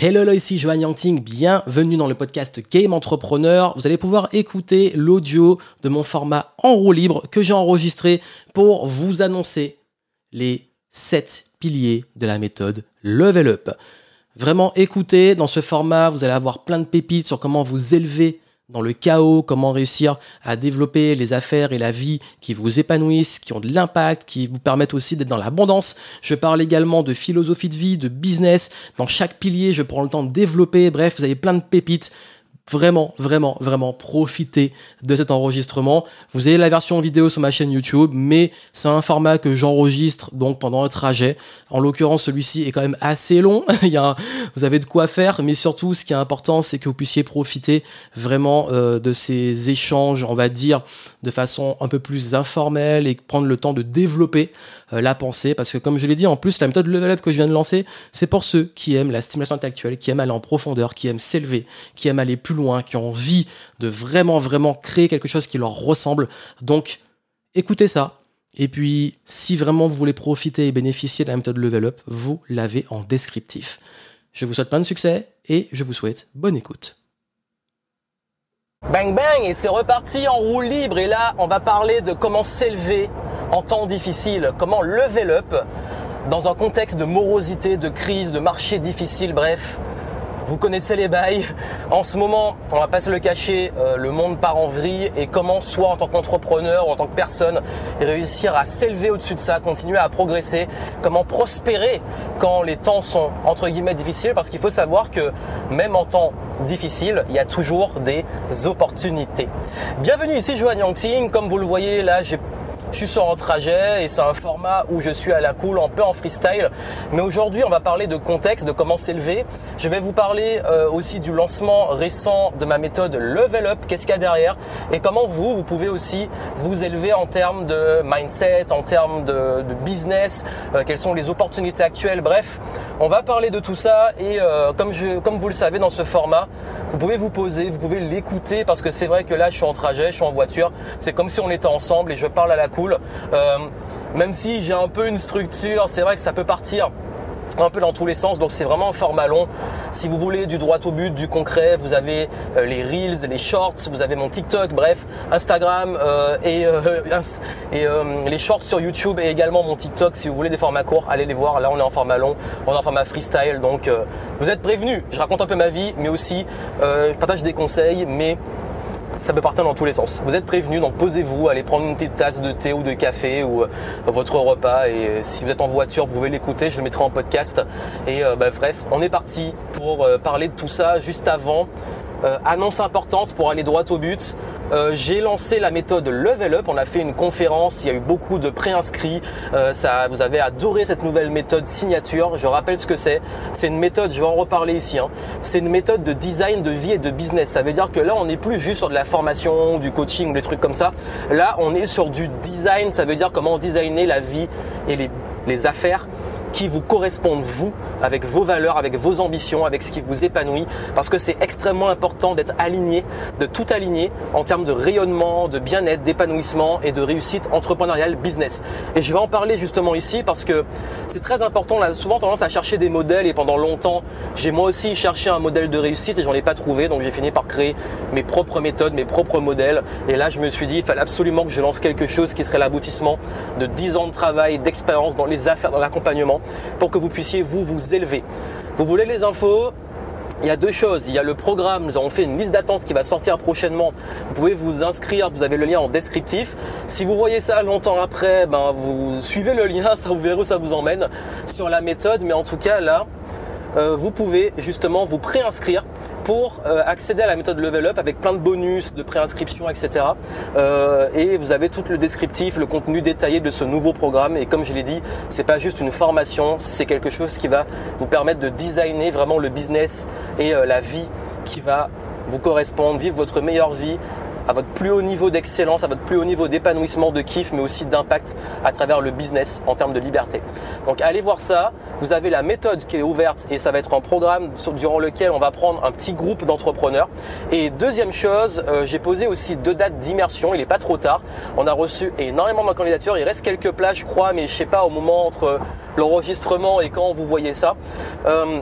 Hello, hello, ici Johan Yangting, bienvenue dans le podcast Game Entrepreneur. Vous allez pouvoir écouter l'audio de mon format en roue libre que j'ai enregistré pour vous annoncer les 7 piliers de la méthode Level Up. Vraiment écoutez, dans ce format, vous allez avoir plein de pépites sur comment vous élever dans le chaos, comment réussir à développer les affaires et la vie qui vous épanouissent, qui ont de l'impact, qui vous permettent aussi d'être dans l'abondance. Je parle également de philosophie de vie, de business. Dans chaque pilier, je prends le temps de développer. Bref, vous avez plein de pépites vraiment, vraiment, vraiment profiter de cet enregistrement. Vous avez la version vidéo sur ma chaîne YouTube, mais c'est un format que j'enregistre donc pendant un trajet. En l'occurrence, celui-ci est quand même assez long. Il y a vous avez de quoi faire, mais surtout, ce qui est important, c'est que vous puissiez profiter vraiment euh, de ces échanges, on va dire, de façon un peu plus informelle et prendre le temps de développer la pensée. Parce que, comme je l'ai dit, en plus, la méthode Level Up que je viens de lancer, c'est pour ceux qui aiment la stimulation intellectuelle, qui aiment aller en profondeur, qui aiment s'élever, qui aiment aller plus loin, qui ont envie de vraiment, vraiment créer quelque chose qui leur ressemble. Donc, écoutez ça. Et puis, si vraiment vous voulez profiter et bénéficier de la méthode Level Up, vous l'avez en descriptif. Je vous souhaite plein de succès et je vous souhaite bonne écoute. Bang bang et c'est reparti en roue libre et là on va parler de comment s'élever en temps difficile, comment level up dans un contexte de morosité, de crise, de marché difficile, bref, vous connaissez les bails. En ce moment, on va pas se le cacher, euh, le monde part en vrille et comment soit en tant qu'entrepreneur ou en tant que personne réussir à s'élever au-dessus de ça, continuer à progresser, comment prospérer quand les temps sont entre guillemets difficiles parce qu'il faut savoir que même en temps difficile, il y a toujours des opportunités. Bienvenue ici Johan Yangting, comme vous le voyez là, j'ai je suis sur un trajet et c'est un format où je suis à la cool, un peu en freestyle. Mais aujourd'hui, on va parler de contexte, de comment s'élever. Je vais vous parler euh, aussi du lancement récent de ma méthode Level Up, qu'est-ce qu'il y a derrière et comment vous, vous pouvez aussi vous élever en termes de mindset, en termes de, business, euh, quelles sont les opportunités actuelles. Bref, on va parler de tout ça et euh, comme, comme vous le savez dans ce format, vous pouvez vous poser, vous pouvez l'écouter parce que c'est vrai que là, je suis en trajet, je suis en voiture. C'est comme si on était ensemble et je parle à la cool. Euh, même si j'ai un peu une structure, c'est vrai que ça peut partir un peu dans tous les sens. Donc c'est vraiment un format long. Si vous voulez du droit au but, du concret, vous avez euh, les reels, les shorts, vous avez mon TikTok, bref, Instagram euh, et, et les shorts sur YouTube et également mon TikTok. Si vous voulez des formats courts, allez les voir. Là on est en format long, on est en format freestyle. Donc vous êtes prévenus. Je raconte un peu ma vie, mais aussi je partage des conseils, mais ça peut partir dans tous les sens. Vous êtes prévenu, donc posez-vous, allez prendre une petite tasse de thé ou de café ou euh, votre repas. Et euh, si vous êtes en voiture, vous pouvez l'écouter, je le mettrai en podcast. Et euh, bah, bref, on est parti pour parler de tout ça juste avant. Annonce importante pour aller droit au but. Euh, j'ai lancé la méthode Level Up. On a fait une conférence. Il y a eu beaucoup de préinscrits. Euh, ça, vous avez adoré cette nouvelle méthode signature. Je rappelle ce que c'est. C'est une méthode. Je vais en reparler ici. Hein. C'est une méthode de design de vie et de business. Ça veut dire que là, on n'est plus juste sur de la formation, du coaching ou des trucs comme ça. Là, on est sur du design. Ça veut dire comment designer la vie et les, les affaires qui vous correspondent vous, avec vos valeurs, avec vos ambitions, avec ce qui vous épanouit, parce que c'est extrêmement important d'être aligné, de tout aligner en termes de rayonnement, de bien-être, d'épanouissement et de réussite entrepreneuriale business. Et je vais en parler justement ici parce que c'est très important. On a souvent tendance à chercher des modèles et pendant longtemps, j'ai moi aussi cherché un modèle de réussite et j'en ai pas trouvé, donc j'ai fini par créer mes propres méthodes, mes propres modèles. Et là, je me suis dit, il fallait absolument que je lance quelque chose qui serait l'aboutissement de 10 ans de travail, d'expérience dans les affaires, dans l'accompagnement pour que vous puissiez vous vous élever. Vous voulez les infos? Il y a deux choses. Il y a le programme. Nous avons fait une liste d'attente qui va sortir prochainement. Vous pouvez vous inscrire. Vous avez le lien en descriptif. Si vous voyez ça longtemps après, ben vous suivez le lien. Ça vous verrez où ça vous emmène sur la méthode. Mais en tout cas là, euh, vous pouvez justement vous préinscrire pour euh, accéder à la méthode Level Up avec plein de bonus, de préinscription, etc. Euh, et vous avez tout le descriptif, le contenu détaillé de ce nouveau programme. Et comme je l'ai dit, c'est pas juste une formation, c'est quelque chose qui va vous permettre de designer vraiment le business et euh, la vie qui va vous correspondre, vivre votre meilleure vie à votre plus haut niveau d'excellence, à votre plus haut niveau d'épanouissement, de kiff, mais aussi d'impact à travers le business en termes de liberté. Donc allez voir ça. Vous avez la méthode qui est ouverte et ça va être un programme durant lequel on va prendre un petit groupe d'entrepreneurs. Et deuxième chose, euh, j'ai posé aussi deux dates d'immersion. Il n'est pas trop tard. On a reçu énormément de candidatures. Il reste quelques places, je crois, mais je sais pas au moment entre l'enregistrement et quand vous voyez ça. Euh,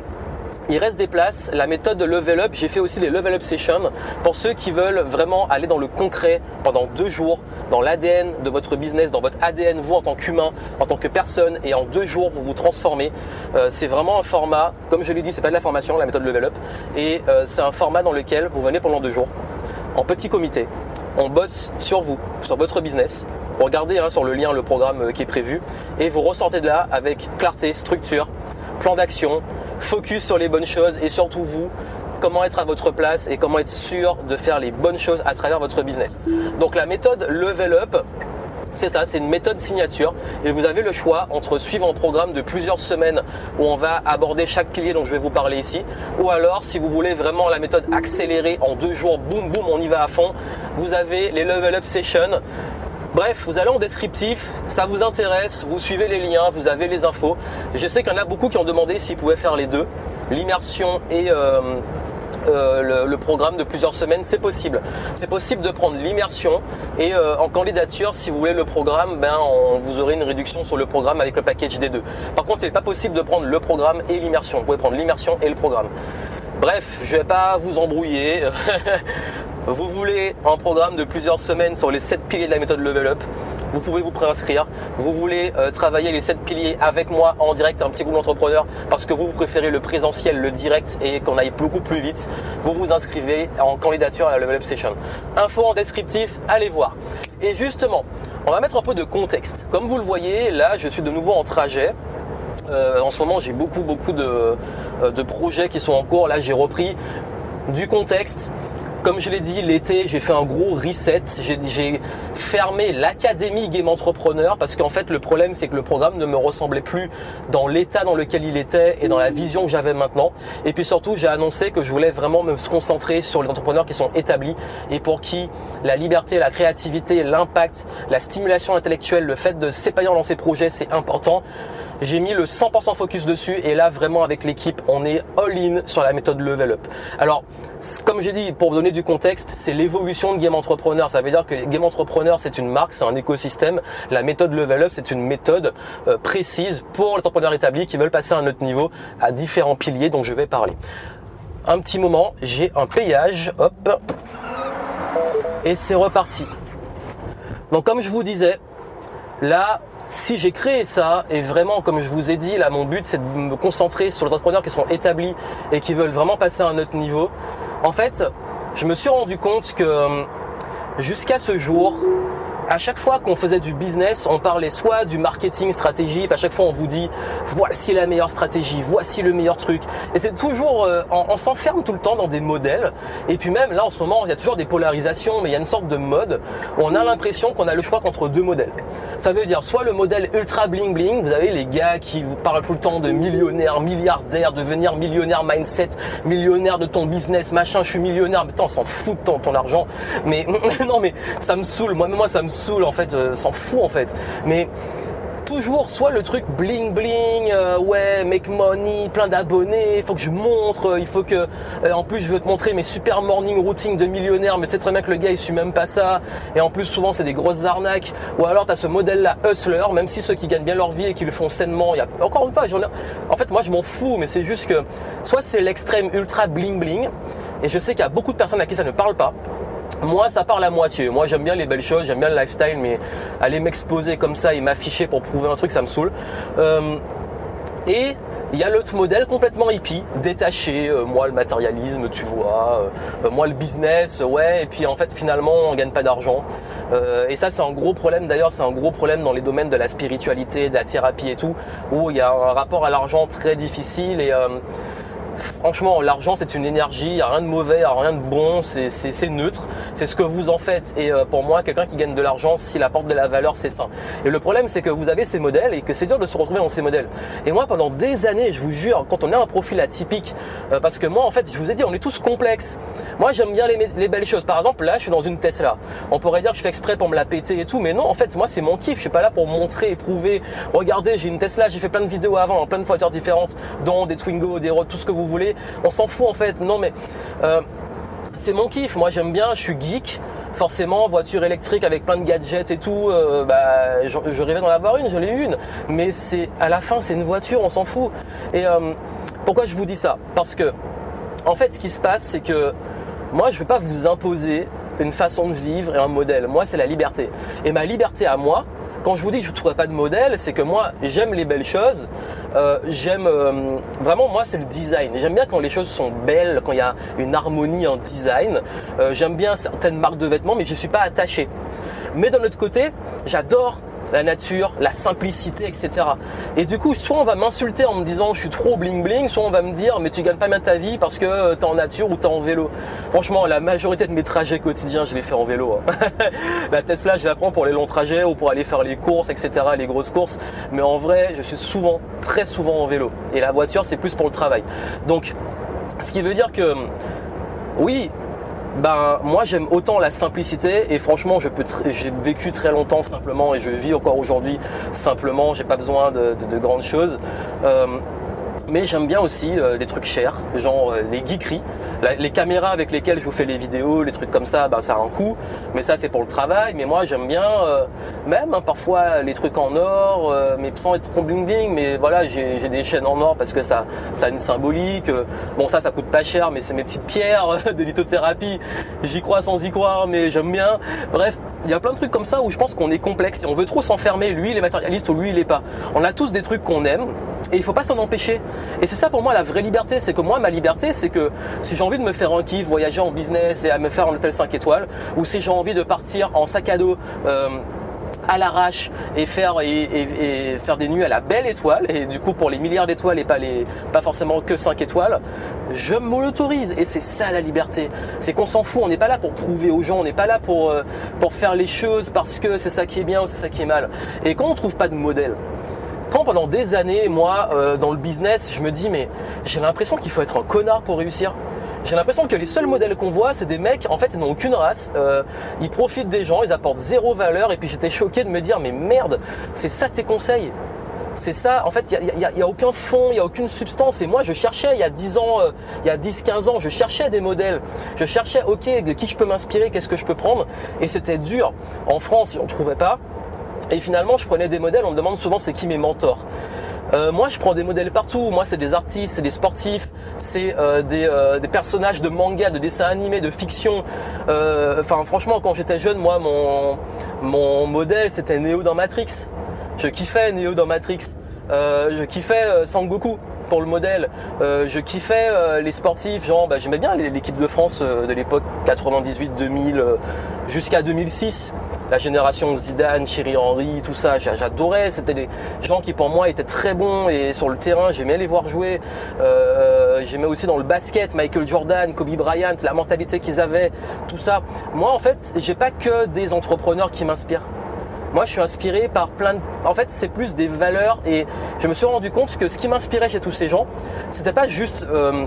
il reste des places. La méthode de level up, j'ai fait aussi des level up sessions pour ceux qui veulent vraiment aller dans le concret pendant deux jours, dans l'ADN de votre business, dans votre ADN, vous en tant qu'humain, en tant que personne, et en deux jours, vous vous transformez. Euh, c'est vraiment un format, comme je l'ai dit, c'est pas de la formation, la méthode level up, et euh, c'est un format dans lequel vous venez pendant deux jours, en petit comité. On bosse sur vous, sur votre business. Regardez hein, sur le lien le programme euh, qui est prévu, et vous ressortez de là avec clarté, structure, plan d'action, focus sur les bonnes choses et surtout vous, comment être à votre place et comment être sûr de faire les bonnes choses à travers votre business. Donc la méthode Level Up, c'est ça, c'est une méthode signature et vous avez le choix entre suivre un programme de plusieurs semaines où on va aborder chaque pilier dont je vais vous parler ici ou alors si vous voulez vraiment la méthode accélérée en deux jours, boum boum, on y va à fond, vous avez les Level Up Sessions Bref, vous allez en descriptif, ça vous intéresse, vous suivez les liens, vous avez les infos. Je sais qu'il y en a beaucoup qui ont demandé s'ils pouvaient faire les deux, l'immersion et euh, euh, le, programme de plusieurs semaines, c'est possible. C'est possible de prendre l'immersion et euh, en candidature, si vous voulez le programme, ben vous aurez une réduction sur le programme avec le package des deux. Par contre, il n'est pas possible de prendre le programme et l'immersion. Vous pouvez prendre l'immersion et le programme. Bref, je vais pas vous embrouiller. Vous voulez un programme de plusieurs semaines sur les 7 piliers de la méthode Level Up vous pouvez vous préinscrire. Vous voulez euh, travailler les 7 piliers avec moi en direct, un petit groupe d'entrepreneurs, parce que vous, préférez le présentiel, le direct et qu'on aille beaucoup plus vite. Vous vous inscrivez en candidature à la Level Up Session. Info en descriptif, allez voir. Et justement, on va mettre un peu de contexte. Comme vous le voyez, là, je suis de nouveau en trajet. Euh, en ce moment, j'ai beaucoup, beaucoup euh, de projets qui sont en cours. Là, j'ai repris du contexte, comme je l'ai dit, l'été, j'ai fait un gros reset. J'ai fermé l'académie Game Entrepreneur parce qu'en fait, le problème, c'est que le programme ne me ressemblait plus dans l'état dans lequel il était et dans la vision que j'avais maintenant. Et puis surtout, j'ai annoncé que je voulais vraiment me concentrer sur les entrepreneurs qui sont établis et pour qui la liberté, la créativité, l'impact, la stimulation intellectuelle, le fait de s'épanouir dans ses projets, c'est important. J'ai mis le 100% focus dessus et là vraiment avec l'équipe, on est all-in sur la méthode Level Up. Alors, comme j'ai dit, pour donner du contexte, c'est l'évolution de Game Entrepreneur. Ça veut dire que Game Entrepreneur, c'est une marque, c'est un écosystème. La méthode Level Up, c'est une méthode euh, précise pour les entrepreneurs établis qui veulent passer à un autre niveau à différents piliers dont je vais parler. Un petit moment, j'ai un payage, hop, et c'est reparti. Donc comme je vous disais, là, si j'ai créé ça, et vraiment, comme je vous ai dit, là, mon but, c'est de me concentrer sur les entrepreneurs qui sont établis et qui veulent vraiment passer à un autre niveau. En fait, je me suis rendu compte que euh, jusqu'à ce jour, à chaque fois qu'on faisait du business, on parlait soit du marketing stratégique, à chaque fois on vous dit voici la meilleure stratégie, voici le meilleur truc. Et c'est toujours, euh, on, s'enferme tout le temps dans des modèles. Et puis même là en ce moment, il y a toujours des polarisations, mais il y a une sorte de mode où on a l'impression qu'on a le choix contre deux modèles. Ça veut dire soit le modèle ultra bling bling, vous avez les gars qui vous parlent tout le temps de millionnaire, milliardaire, devenir millionnaire mindset, millionnaire de ton business, machin, je suis millionnaire, mais on s'en fout de ton, ton argent. Mais non mais ça me saoule, moi, moi ça me saoule en fait, euh, s'en fout en fait. Mais toujours soit le truc bling bling, euh, ouais, make money, plein d'abonnés, il faut que je montre, euh, il faut que, en plus je veux te montrer mes super morning routines de millionnaire, mais tu sais très bien que le gars il suit même pas ça, et en plus souvent c'est des grosses arnaques, ou alors tu as ce modèle là hustler, même si ceux qui gagnent bien leur vie et qui le font sainement, il y a, encore une fois, j'en en fait moi je m'en fous, mais c'est juste que soit c'est l'extrême ultra bling bling, et je sais qu'il y a beaucoup de personnes à qui ça ne parle pas, moi, ça parle à moitié. Moi, j'aime bien les belles choses, j'aime bien le lifestyle, mais aller m'exposer comme ça et m'afficher pour prouver un truc, ça me saoule. Euh, et il y a l'autre modèle complètement hippie, détaché. Euh, moi, le matérialisme, tu vois. Euh, moi, le business, ouais. Et puis, en fait, finalement, on gagne pas d'argent. et ça, c'est un gros problème. D'ailleurs, c'est un gros problème dans les domaines de la spiritualité, de la thérapie et tout, où il y a un rapport à l'argent très difficile et Franchement, l'argent c'est une énergie, il n'y a rien de mauvais, il a rien de bon, c'est neutre, c'est ce que vous en faites. Et euh, pour moi, quelqu'un qui gagne de l'argent, s'il apporte de la valeur, c'est ça. Et le problème c'est que vous avez ces modèles et que c'est dur de se retrouver dans ces modèles. Et moi, pendant des années, je vous jure, quand on a un profil atypique, euh, parce que moi en fait, je vous ai dit, on est tous complexes. Moi j'aime bien les, belles choses. Par exemple, là je suis dans une Tesla. On pourrait dire que je fais exprès pour me la péter et tout, mais non, en fait, moi c'est mon kiff. Je suis pas là pour montrer et prouver. Regardez, j'ai une Tesla, j'ai fait plein de vidéos avant, plein de voitures différentes, dont des Twingo, des Road, tout ce que vous voulez. On s'en fout en fait. Non mais euh, c'est mon kiff. Moi j'aime bien, je suis geek. Forcément, voiture électrique avec plein de gadgets et tout, euh, bah, je, rêvais d'en avoir une, j'en ai une. Mais c'est à la fin, c'est une voiture, on s'en fout. Et euh, Pourquoi je vous dis ça? Parce que, en fait, ce qui se passe, c'est que moi, je ne veux pas vous imposer une façon de vivre et un modèle. Moi, c'est la liberté. Et ma liberté à moi, quand je vous dis que je ne trouverai pas de modèle, c'est que moi, j'aime les belles choses. Euh, j'aime euh, vraiment, moi, c'est le design. J'aime bien quand les choses sont belles, quand il y a une harmonie en design. Euh, j'aime bien certaines marques de vêtements, mais je ne suis pas attaché. Mais d'un autre côté, j'adore la nature, la simplicité, etc. Et du coup, soit on va m'insulter en me disant je suis trop bling bling, soit on va me dire mais tu gagnes pas bien ta vie parce que euh, tu es en nature ou tu es en vélo. Franchement, la majorité de mes trajets quotidiens, je les fais en vélo. Hein. la Tesla, je la prends pour les longs trajets ou pour aller faire les courses, etc., les grosses courses. Mais en vrai, je suis souvent, très souvent en vélo. Et la voiture, c'est plus pour le travail. Donc, ce qui veut dire que oui, ben moi j'aime autant la simplicité et franchement je peux j'ai vécu très longtemps simplement et je vis encore aujourd'hui simplement. J'ai pas besoin de, grandes choses. Euh, mais j'aime bien aussi euh, les trucs chers, genre euh, les geekeries. les caméras avec lesquelles je vous fais les vidéos, les trucs comme ça, ben, ça a un coût. Mais ça, c'est pour le travail. Mais moi, j'aime bien, euh, même hein, parfois, les trucs en or, mais sans être trop bling bling. Mais voilà, j'ai des chaînes en or parce que ça, ça a une symbolique. Bon, ça, ça coûte pas cher, mais c'est mes petites pierres de lithothérapie. J'y crois sans y croire, mais j'aime bien. Bref, il y a plein de trucs comme ça où je pense qu'on est complexe et on veut trop s'enfermer. Lui, il est matérialiste ou lui, il est pas. On a tous des trucs qu'on aime et il faut pas s'en empêcher. Et c'est ça pour moi la vraie liberté, c'est que moi ma liberté c'est que si j'ai envie de me faire un kiff, voyager en business et à me faire un hôtel 5 étoiles, ou si j'ai envie de partir en sac à dos euh, à l'arrache et faire et, faire des nuits à la belle étoile. Et du coup pour les milliards d'étoiles et pas les pas forcément que 5 étoiles je me l'autorise. Et c'est ça la liberté. C'est qu'on s'en fout. On n'est pas là pour prouver aux gens. On n'est pas là pour euh, pour faire les choses parce que c'est ça qui est bien ou c'est ça qui est mal. Et quand on trouve pas de modèle quand pendant des années, moi, euh, dans le business, je me dis, mais j'ai l'impression qu'il faut être un connard pour réussir. J'ai l'impression que les seuls modèles qu'on voit, c'est des mecs, en fait, ils n'ont aucune race. Euh, ils profitent des gens, ils apportent zéro valeur. Et puis j'étais choqué de me dire, mais merde, c'est ça tes conseils c'est ça, en fait, il n'y a, a, aucun fond, il n'y a aucune substance. Et moi, je cherchais il y a 10 ans, euh, il y a 10-15 ans, je cherchais des modèles. Je cherchais, ok, de qui je peux m'inspirer, qu'est-ce que je peux prendre. Et c'était dur. En France, on ne trouvait pas. Et finalement, je prenais des modèles, on me demande souvent c'est qui mes mentors. Euh, moi, je prends des modèles partout. Moi, c'est des artistes, c'est des sportifs, c'est euh, euh, des, personnages de manga, de dessins animés, de fiction. Enfin, franchement, quand j'étais jeune, moi, mon, mon modèle, c'était Neo dans Matrix. Je kiffais Neo dans Matrix. je kiffais Sangoku pour le modèle. je kiffais les sportifs, genre bah, j'aimais bien l'équipe de France de l'époque 98-2000 jusqu'à 2006 la génération Zidane, Thierry Henry, tout ça, j'adorais. C'était des gens qui pour moi étaient très bons et sur le terrain, j'aimais les voir jouer. Euh, j'aimais aussi dans le basket, Michael Jordan, Kobe Bryant, la mentalité qu'ils avaient, tout ça. Moi, en fait, j'ai pas que des entrepreneurs qui m'inspirent. Moi, je suis inspiré par plein de. En fait, c'est plus des valeurs et je me suis rendu compte que ce qui m'inspirait chez tous ces gens, c'était pas juste euh,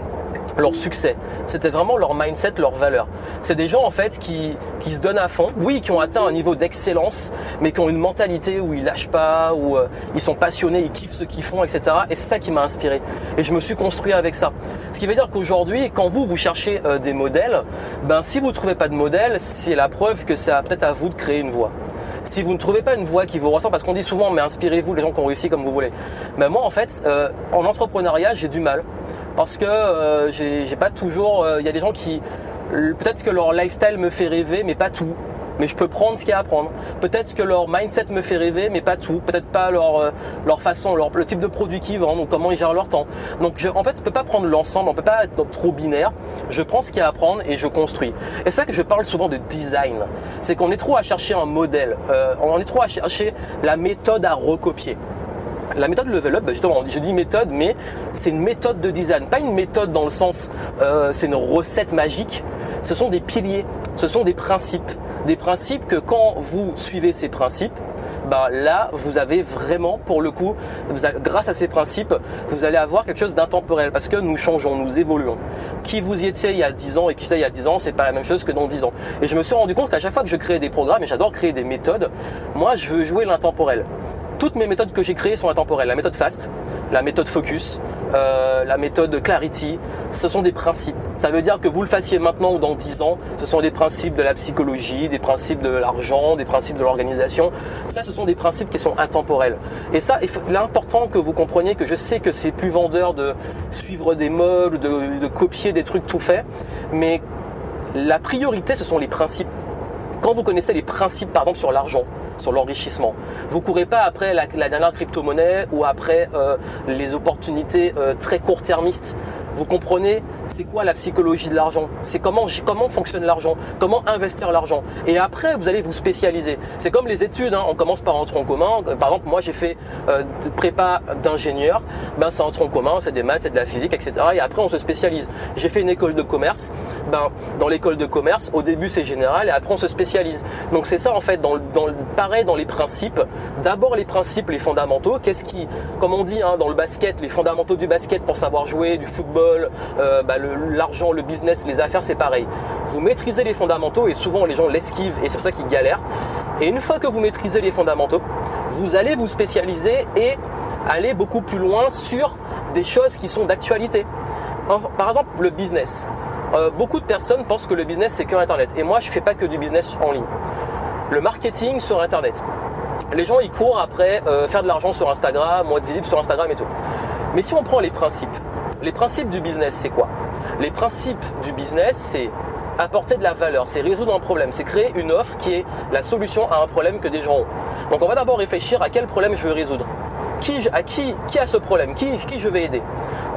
leur succès. C'était vraiment leur mindset, leur valeur. C'est des gens en fait qui, qui se donnent à fond, oui, qui ont atteint un niveau d'excellence, mais qui ont une mentalité où ils lâchent pas, où euh, ils sont passionnés, ils kiffent ce qu'ils font, etc. Et c'est ça qui m'a inspiré. Et je me suis construit avec ça. Ce qui veut dire qu'aujourd'hui, quand vous, vous cherchez euh, des modèles, ben si vous trouvez pas de modèle, c'est la preuve que c'est peut-être à vous de créer une voie si vous ne trouvez pas une voie qui vous ressemble, parce qu'on dit souvent, mais inspirez-vous les gens qui ont réussi comme vous voulez. Mais moi, en fait, euh, en entrepreneuriat, j'ai du mal parce que euh, j'ai pas toujours. Euh, il y a des gens qui peut-être que leur lifestyle me fait rêver, mais pas tout. Mais je peux prendre ce qu'il y a à prendre. Peut-être que leur mindset me fait rêver, mais pas tout. Peut-être pas leur, euh, leur façon, leur, le type de produit qu'ils vendent ou comment ils gèrent leur temps. Donc en fait, je peux pas prendre l'ensemble, on peut pas être trop binaire. Je prends ce qu'il y a à prendre et je construis. Et c'est ça que je parle souvent de design. C'est qu'on est trop à chercher un modèle. on est trop à chercher la méthode à recopier. La méthode level up, bah, justement, je dis méthode, mais c'est une méthode de design. Pas une méthode dans le sens, euh, c'est une recette magique. Ce sont des piliers, ce sont des principes. Des principes que quand vous suivez ces principes, bah là, vous avez vraiment, pour le coup, grâce à ces principes, vous allez avoir quelque chose d'intemporel parce que nous changeons, nous évoluons. Qui vous y étiez il y a 10 ans et qui était il y a 10 ans, c'est pas la même chose que dans 10 ans. Et je me suis rendu compte qu'à chaque fois que je crée des programmes, et j'adore créer des méthodes, moi, je veux jouer l'intemporel toutes mes méthodes que j'ai créées sont intemporelles. La méthode FAST, la méthode Focus, euh, la méthode Clarity, ce sont des principes. Ça veut dire que vous le fassiez maintenant ou dans 10 ans, ce sont des principes de la psychologie, des principes de l'argent, des principes de l'organisation. Ça, ce sont des principes qui sont intemporels. Et ça, il est important que vous compreniez que je sais que c'est plus vendeur de suivre des modes, de, de copier des trucs tout faits, mais la priorité, ce sont les principes. Quand vous connaissez les principes, par exemple, sur l'argent, sur l'enrichissement. Vous courez pas après la, dernière crypto-monnaie ou après euh, les opportunités euh, très court-termistes. Vous comprenez c'est quoi la psychologie de l'argent? C'est comment, comment fonctionne l'argent? Comment investir l'argent? Et après, vous allez vous spécialiser. C'est comme les études, hein. on commence par un tronc commun. Par exemple, moi j'ai fait euh, prépa d'ingénieur, ben, c'est un tronc commun, c'est des maths, c'est de la physique, etc. Et après, on se spécialise. J'ai fait une école de commerce. Ben, dans l'école de commerce, au début c'est général et après on se spécialise. Donc c'est ça en fait, dans, dans, pareil dans les principes. D'abord les principes, les fondamentaux. Qu'est-ce qui, comme on dit hein, dans le basket, les fondamentaux du basket pour savoir jouer, du football, euh, bah, l'argent, le, business, les affaires, c'est pareil. Vous maîtrisez les fondamentaux et souvent les gens l'esquivent et c'est pour ça qu'ils galèrent. Et une fois que vous maîtrisez les fondamentaux, vous allez vous spécialiser et aller beaucoup plus loin sur des choses qui sont d'actualité. Par exemple, le business. Euh, beaucoup de personnes pensent que le business c'est que Internet. Et moi, je fais pas que du business en ligne. Le marketing sur Internet. Les gens ils courent après euh, faire de l'argent sur Instagram, ou être visible sur Instagram et tout. Mais si on prend les principes, les principes du business, c'est quoi? Les principes du business, c'est apporter de la valeur, c'est résoudre un problème, c'est créer une offre qui est la solution à un problème que des gens ont. Donc on va d'abord réfléchir à quel problème je veux résoudre. Qui, à qui, qui a ce problème qui, qui je vais aider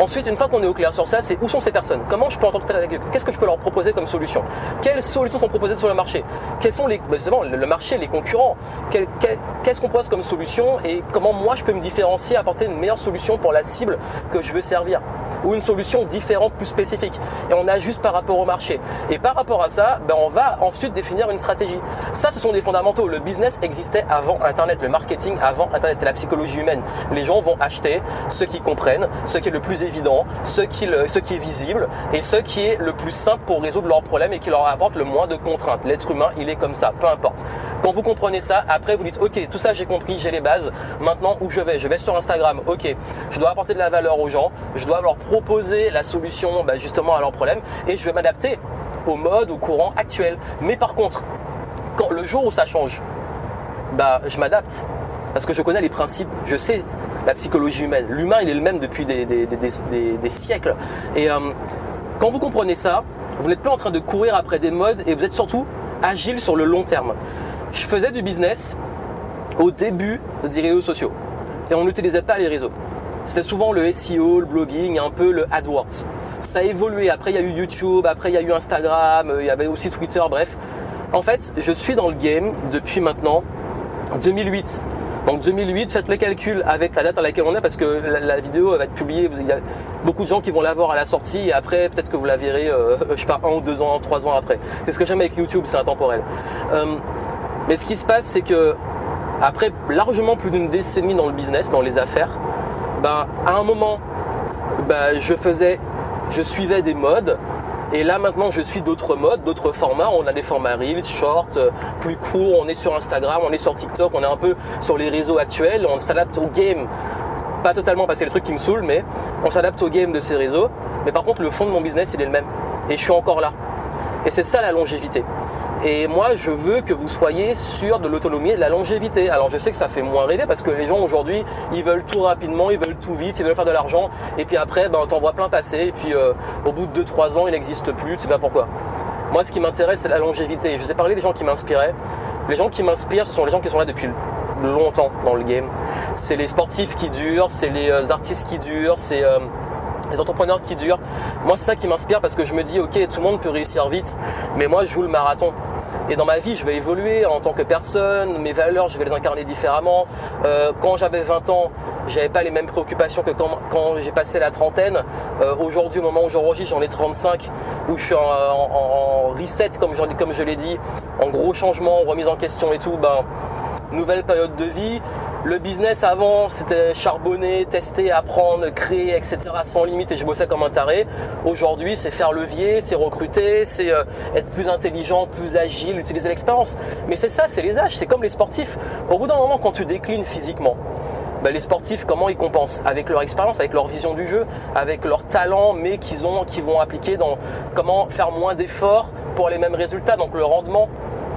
Ensuite, une fois qu'on est au clair sur ça, c'est où sont ces personnes Comment je peux en avec eux Qu'est-ce que je peux leur proposer comme solution Quelles solutions sont proposées sur le marché Quels sont les, bah, justement, le marché, les concurrents Qu'est-ce qu'on propose comme solution et comment moi je peux me différencier, apporter une meilleure solution pour la cible que je veux servir ou une solution différente, plus spécifique. Et on ajuste par rapport au marché. Et par rapport à ça, ben on va ensuite définir une stratégie. Ça, ce sont des fondamentaux. Le business existait avant Internet, le marketing avant Internet. C'est la psychologie humaine. Les gens vont acheter ce qu'ils comprennent, ce qui est le plus évident, ce qui, est visible et ce qui est le plus simple pour résoudre leurs problèmes et qui leur apporte le moins de contraintes. L'être humain, il est comme ça, peu importe. Quand vous comprenez ça, après vous dites, ok, tout ça j'ai compris, j'ai les bases. Maintenant, où je vais? Je vais sur Instagram. Ok, je dois apporter de la valeur aux gens. Je dois leur proposer la solution bah, justement à leurs problèmes et je vais m'adapter au mode, au courant actuel. Mais par contre, quand le jour où ça change, bah je m'adapte parce que je connais les principes, je sais la psychologie humaine. L'humain, il est le même depuis des, siècles. Et euh, quand vous comprenez ça, vous n'êtes plus en train de courir après des modes et vous êtes surtout agile sur le long terme. Je faisais du business au début des réseaux sociaux et on n'utilisait pas les réseaux. C'était souvent le SEO, le blogging, un peu le AdWords. Ça a évolué. Après, il y a eu YouTube, après, il y a eu Instagram, euh, il y avait aussi Twitter, bref. En fait, je suis dans le game depuis maintenant 2008. Donc 2008, faites le calcul avec la date à laquelle on est parce que la, vidéo va être publiée. Il y a beaucoup de gens qui vont la voir à la sortie et après peut-être que vous la verrez, euh, je sais pas, un ou deux ans, trois ans après. C'est ce que j'aime avec YouTube, c'est intemporel. Euh, mais ce qui se passe, c'est que après largement plus d'une décennie dans le business, dans les affaires, ben, à un moment, ben, je faisais, je suivais des modes. Et là maintenant je suis d'autres modes, d'autres formats. On a des formats Reels, Short, euh, plus courts, on est sur Instagram, on est sur TikTok, on est un peu sur les réseaux actuels, on s'adapte au game. Pas totalement parce que c'est le truc qui me saoule, mais on s'adapte au game de ces réseaux. Mais par contre le fond de mon business il est le même. Et je suis encore là. Et c'est ça la longévité. Et moi, je veux que vous soyez sûr de l'autonomie et de la longévité. Alors, je sais que ça fait moins rêver parce que les gens aujourd'hui, ils veulent tout rapidement, ils veulent tout vite, ils veulent faire de l'argent. Et puis après, ben, t'en vois plein passer. Et puis, euh, au bout de 2-3 ans, il n'existe plus. Tu sais pas pourquoi. Moi, ce qui m'intéresse, c'est la longévité. Je vous ai parlé des gens qui m'inspiraient. Les gens qui m'inspirent, ce sont les gens qui sont là depuis longtemps dans le game. C'est les sportifs qui durent, c'est les euh, artistes qui durent, c'est euh, les entrepreneurs qui durent. Moi, c'est ça qui m'inspire parce que je me dis, ok, tout le monde peut réussir vite, mais moi, je joue le marathon. Et dans ma vie, je vais évoluer en tant que personne, mes valeurs, je vais les incarner différemment. Euh, quand j'avais 20 ans, j'avais pas les mêmes préoccupations que quand, j'ai passé la trentaine. Euh, aujourd'hui, au moment où j'enregistre, j'en ai 35, où je suis en, reset, comme, comme je l'ai dit, en gros changement, remise en question et tout. Ben, nouvelle période de vie. Le business avant, c'était charbonner, tester, apprendre, créer, etc. sans limite et je bossais comme un taré. Aujourd'hui, c'est faire levier, c'est recruter, c'est euh, être plus intelligent, plus agile, utiliser l'expérience. Mais c'est ça, c'est les âges, c'est comme les sportifs. Au bout d'un moment, quand tu déclines physiquement, bah, les sportifs, comment ils compensent? Avec leur expérience, avec leur vision du jeu, avec leur talent, mais qu'ils ont, qui vont appliquer dans comment faire moins d'efforts pour les mêmes résultats. Donc le rendement,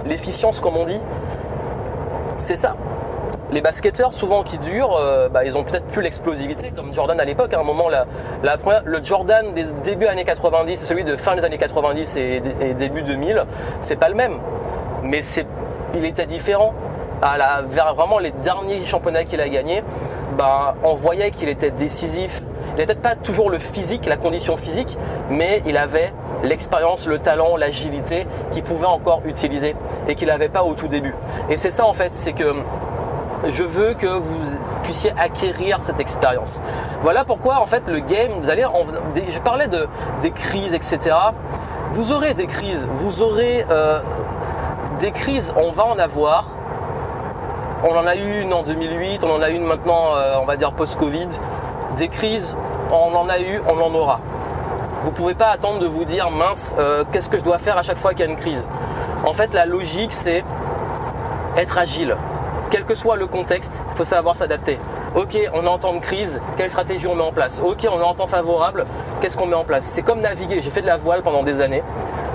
l'efficience, comme on dit, c'est ça. Les basketteurs, souvent qui durent, euh, bah, ils ont peut-être plus l'explosivité, comme Jordan à l'époque. À un moment, le Jordan des débuts années 90 et celui de fin des années 90 et, début 2000, c'est pas le même. Mais il était différent. À vraiment les derniers championnats qu'il a gagnés, bah, on voyait qu'il était décisif. Il n'avait peut-être pas toujours le physique, la condition physique, mais il avait l'expérience, le talent, l'agilité qu'il pouvait encore utiliser et qu'il n'avait pas au tout début. Et c'est ça en fait, c'est que je veux que vous puissiez acquérir cette expérience. Voilà pourquoi en fait le game, vous allez, je parlais de des crises, etc. Vous aurez des crises, vous aurez euh, des crises, on va en avoir. On en a eu une en 2008, on en a une maintenant, euh, on va dire post-Covid. Des crises, on en a eu, on en aura. Vous pouvez pas attendre de vous dire mince, euh, qu'est-ce que je dois faire à chaque fois qu'il y a une crise. En fait, la logique, c'est être agile. Quel que soit le contexte, il faut savoir s'adapter. Ok, on est en temps de crise, quelle stratégie on met en place? Ok, on est en temps favorable, qu'est-ce qu'on met en place? C'est comme naviguer. J'ai fait de la voile pendant des années.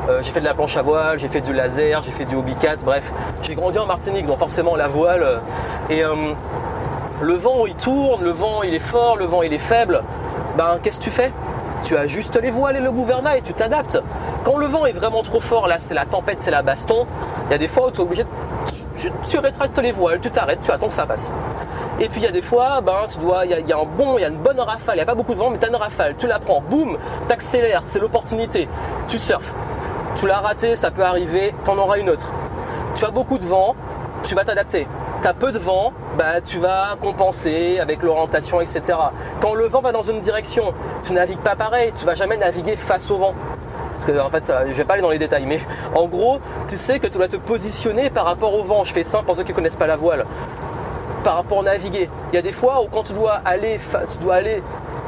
Euh, j'ai fait de la planche à voile, j'ai fait du laser, j'ai fait du hobbycat, bref. J'ai grandi en Martinique, donc forcément la voile. euh, et euh, le vent il tourne, le vent il est fort, le vent il est faible. Ben qu'est-ce que tu fais? Tu ajustes les voiles et le gouvernail et tu t'adaptes. Quand le vent est vraiment trop fort, là c'est la tempête, c'est la baston, il y a des fois où tu es obligé de. Tu, rétractes les voiles, tu t'arrêtes, tu attends que ça passe. Et puis il y a des fois, ben, tu dois, il y, a- un bon, il y a une bonne rafale, il n'y a pas beaucoup de vent, mais tu as une rafale, tu la prends, boum, t'accélères, c'est l'opportunité, tu surfes. Tu l'as raté, ça peut arriver, t'en auras une autre. Tu as beaucoup de vent, tu vas t'adapter. Tu as peu de vent, bah, tu vas compenser avec l'orientation, etc. Quand le vent va dans une direction, tu navigues pas pareil, tu vas jamais naviguer face au vent. Parce que en fait, ça, je vais pas aller dans les détails, mais en gros, tu sais que tu dois te positionner par rapport au vent. Je fais simple pour ceux qui connaissent pas la voile. Par rapport au naviguer. Il y a des fois où quand tu dois aller, tu dois aller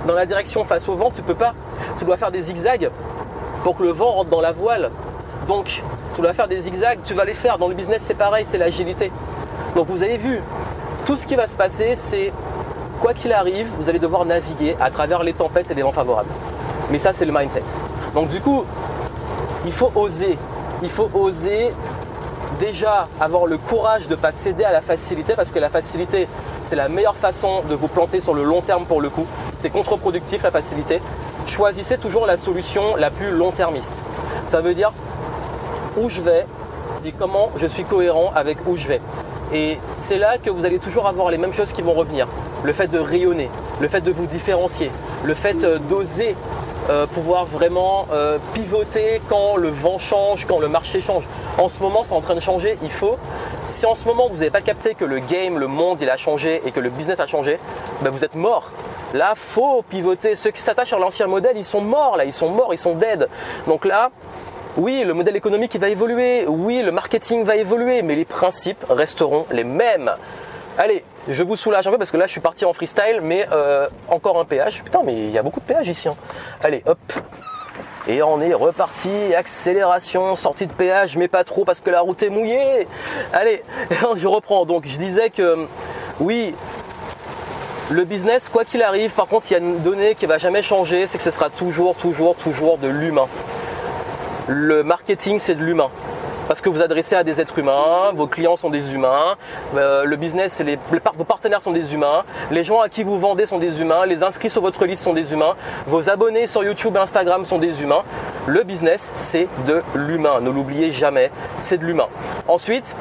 dans la direction face au vent, tu peux pas. Tu dois faire des zigzags pour que le vent rentre dans la voile. Donc, tu dois faire des zigzags, tu vas les faire. Dans le business, c'est pareil, c'est l'agilité. Donc, vous avez vu, tout ce qui va se passer, c'est quoi qu'il arrive, vous allez devoir naviguer à travers les tempêtes et les vents favorables. Mais ça, c'est le mindset. Donc, du coup, il faut oser. Il faut oser déjà avoir le courage de ne pas céder à la facilité parce que la facilité, c'est la meilleure façon de vous planter sur le long terme pour le coup. C'est contre-productif la facilité. Choisissez toujours la solution la plus long-termiste. Ça veut dire où je vais et comment je suis cohérent avec où je vais. Et c'est là que vous allez toujours avoir les mêmes choses qui vont revenir. Le fait de rayonner, le fait de vous différencier, le fait euh, d'oser euh, pouvoir vraiment euh, pivoter quand le vent change, quand le marché change. En ce moment, c'est en train de changer, il faut. Si en ce moment, vous n'avez pas capté que le game, le monde, il a changé et que le business a changé, ben, vous êtes mort. Là, faut pivoter. Ceux qui s'attachent à l'ancien modèle, ils sont morts là, ils sont morts, ils sont dead. Donc là, oui, le modèle économique va évoluer, oui, le marketing va évoluer, mais les principes resteront les mêmes. Allez, je vous soulage un peu parce que là je suis parti en freestyle, mais euh, encore un péage. Putain, mais il y a beaucoup de péages ici. hein. Allez, hop. Et on est reparti, accélération, sortie de péage, mais pas trop parce que la route est mouillée. Allez, je reprends. Donc je disais que oui, le business, quoi qu'il arrive, par contre, il y a une donnée qui va jamais changer, c'est que ce sera toujours, toujours, toujours de l'humain. Le marketing, c'est de l'humain. Parce que vous adressez à des êtres humains, vos clients sont des humains, euh, le business, vos partenaires sont des humains, les gens à qui vous vendez sont des humains, les inscrits sur votre liste sont des humains, vos abonnés sur YouTube et Instagram sont des humains. Le business, c'est de l'humain. Ne l'oubliez jamais, c'est de l'humain. Ensuite,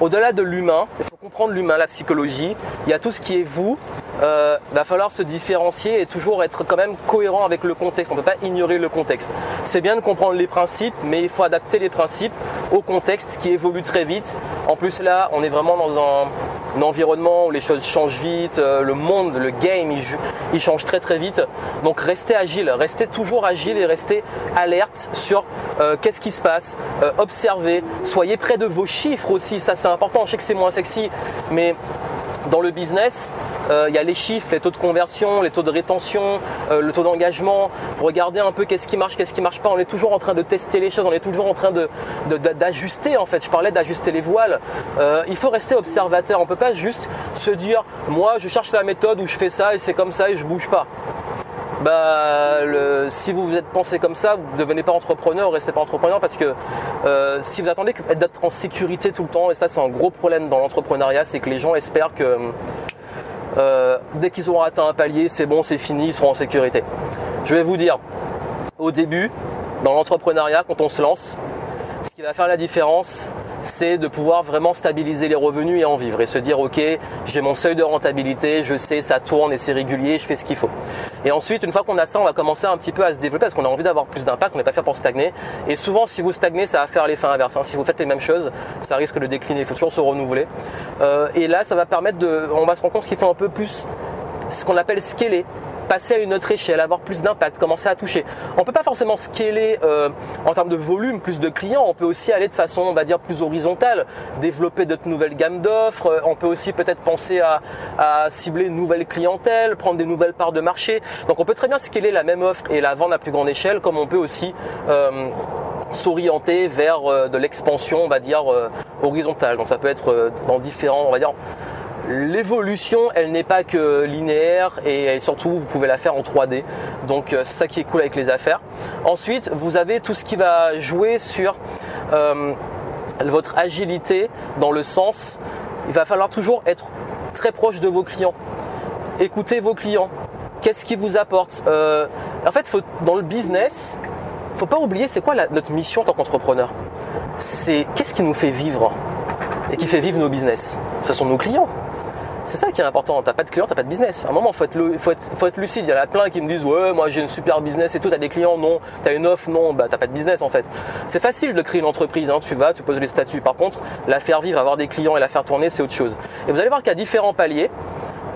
au-delà de l'humain, il faut comprendre l'humain, la psychologie. Il y a tout ce qui est vous. Euh, va falloir se différencier et toujours être quand même cohérent avec le contexte. On ne peut pas ignorer le contexte. C'est bien de comprendre les principes, mais il faut adapter les principes au contexte qui évolue très vite. En plus là, on est vraiment dans un, environnement où les choses changent vite, euh, le monde, le game, il change très très vite. Donc restez agile, restez toujours agile et restez alerte sur euh, qu'est-ce qui se passe, euh, observez, soyez près de vos chiffres aussi, ça c'est important. Je sais que c'est moins sexy, mais dans le business, euh, il y a les chiffres, les taux de conversion, les taux de rétention, euh, le taux d'engagement. Regardez un peu qu'est-ce qui marche, qu'est-ce qui marche pas. On est toujours en train de tester les choses, on est toujours en train d'ajuster en fait. Je parlais d'ajuster les voiles. Euh, il faut rester observateur. On peut pas juste se dire moi je cherche la méthode où je fais ça et c'est comme ça et je bouge pas bah, si vous vous êtes pensé comme ça, vous ne devenez pas entrepreneur, restez pas entrepreneur parce que euh, si vous attendez d'être en sécurité tout le temps, et ça c'est un gros problème dans l'entrepreneuriat, c'est que les gens espèrent que euh, dès qu'ils auront atteint un palier, c'est bon, c'est fini, ils seront en sécurité. Je vais vous dire, au début, dans l'entrepreneuriat, quand on se lance, ce qui va faire la différence, c'est de pouvoir vraiment stabiliser les revenus et en vivre et se dire ok j'ai mon seuil de rentabilité, je sais ça tourne et c'est régulier, je fais ce qu'il faut. Et ensuite une fois qu'on a ça, on va commencer un petit peu à se développer parce qu'on a envie d'avoir plus d'impact, on n'est pas fait pour stagner. Et souvent si vous stagnez, ça va faire l'effet inverse. Hein. Si vous faites les mêmes choses, ça risque de décliner. Il faut toujours se renouveler. Euh, et là, ça va permettre de, on va se rendre compte qu'il faut un peu plus ce qu'on appelle scaler passer à une autre échelle, avoir plus d'impact, commencer à toucher. On peut pas forcément scaler euh, en termes de volume, plus de clients. On peut aussi aller de façon, on va dire, plus horizontale, développer d'autres nouvelles gammes d'offres. Euh, on peut aussi peut-être penser à, cibler une nouvelle clientèle, prendre des nouvelles parts de marché. Donc on peut très bien scaler la même offre et la vendre à plus grande échelle, comme on peut aussi euh, s'orienter vers de l'expansion, on va dire, horizontale. Donc ça peut être dans différents, on va dire, l'évolution, elle n'est pas que linéaire et surtout vous pouvez la faire en 3D. Donc euh, c'est ça qui est cool avec les affaires. Ensuite, vous avez tout ce qui va jouer sur euh, votre agilité dans le sens, il va falloir toujours être très proche de vos clients. Écoutez vos clients. Qu'est-ce qui vous apporte euh, En fait, dans le business, faut pas oublier c'est quoi notre mission en tant qu'entrepreneur? C'est qu'est-ce qui nous fait vivre et qui fait vivre nos business? Ce sont nos clients. C'est ça qui est important. T'as pas de clients, t'as pas de business. À un moment, faut faut être, faut être lucide. Il y en a plein qui me disent ouais, moi j'ai une super business et tout. T'as des clients, non. T'as une offre, non. Bah t'as pas de business en fait. C'est facile de créer une entreprise. Hein. Tu vas, tu poses les statuts. Par contre, la faire vivre, avoir des clients et la faire tourner, c'est autre chose. Et vous allez voir qu'il y a différents paliers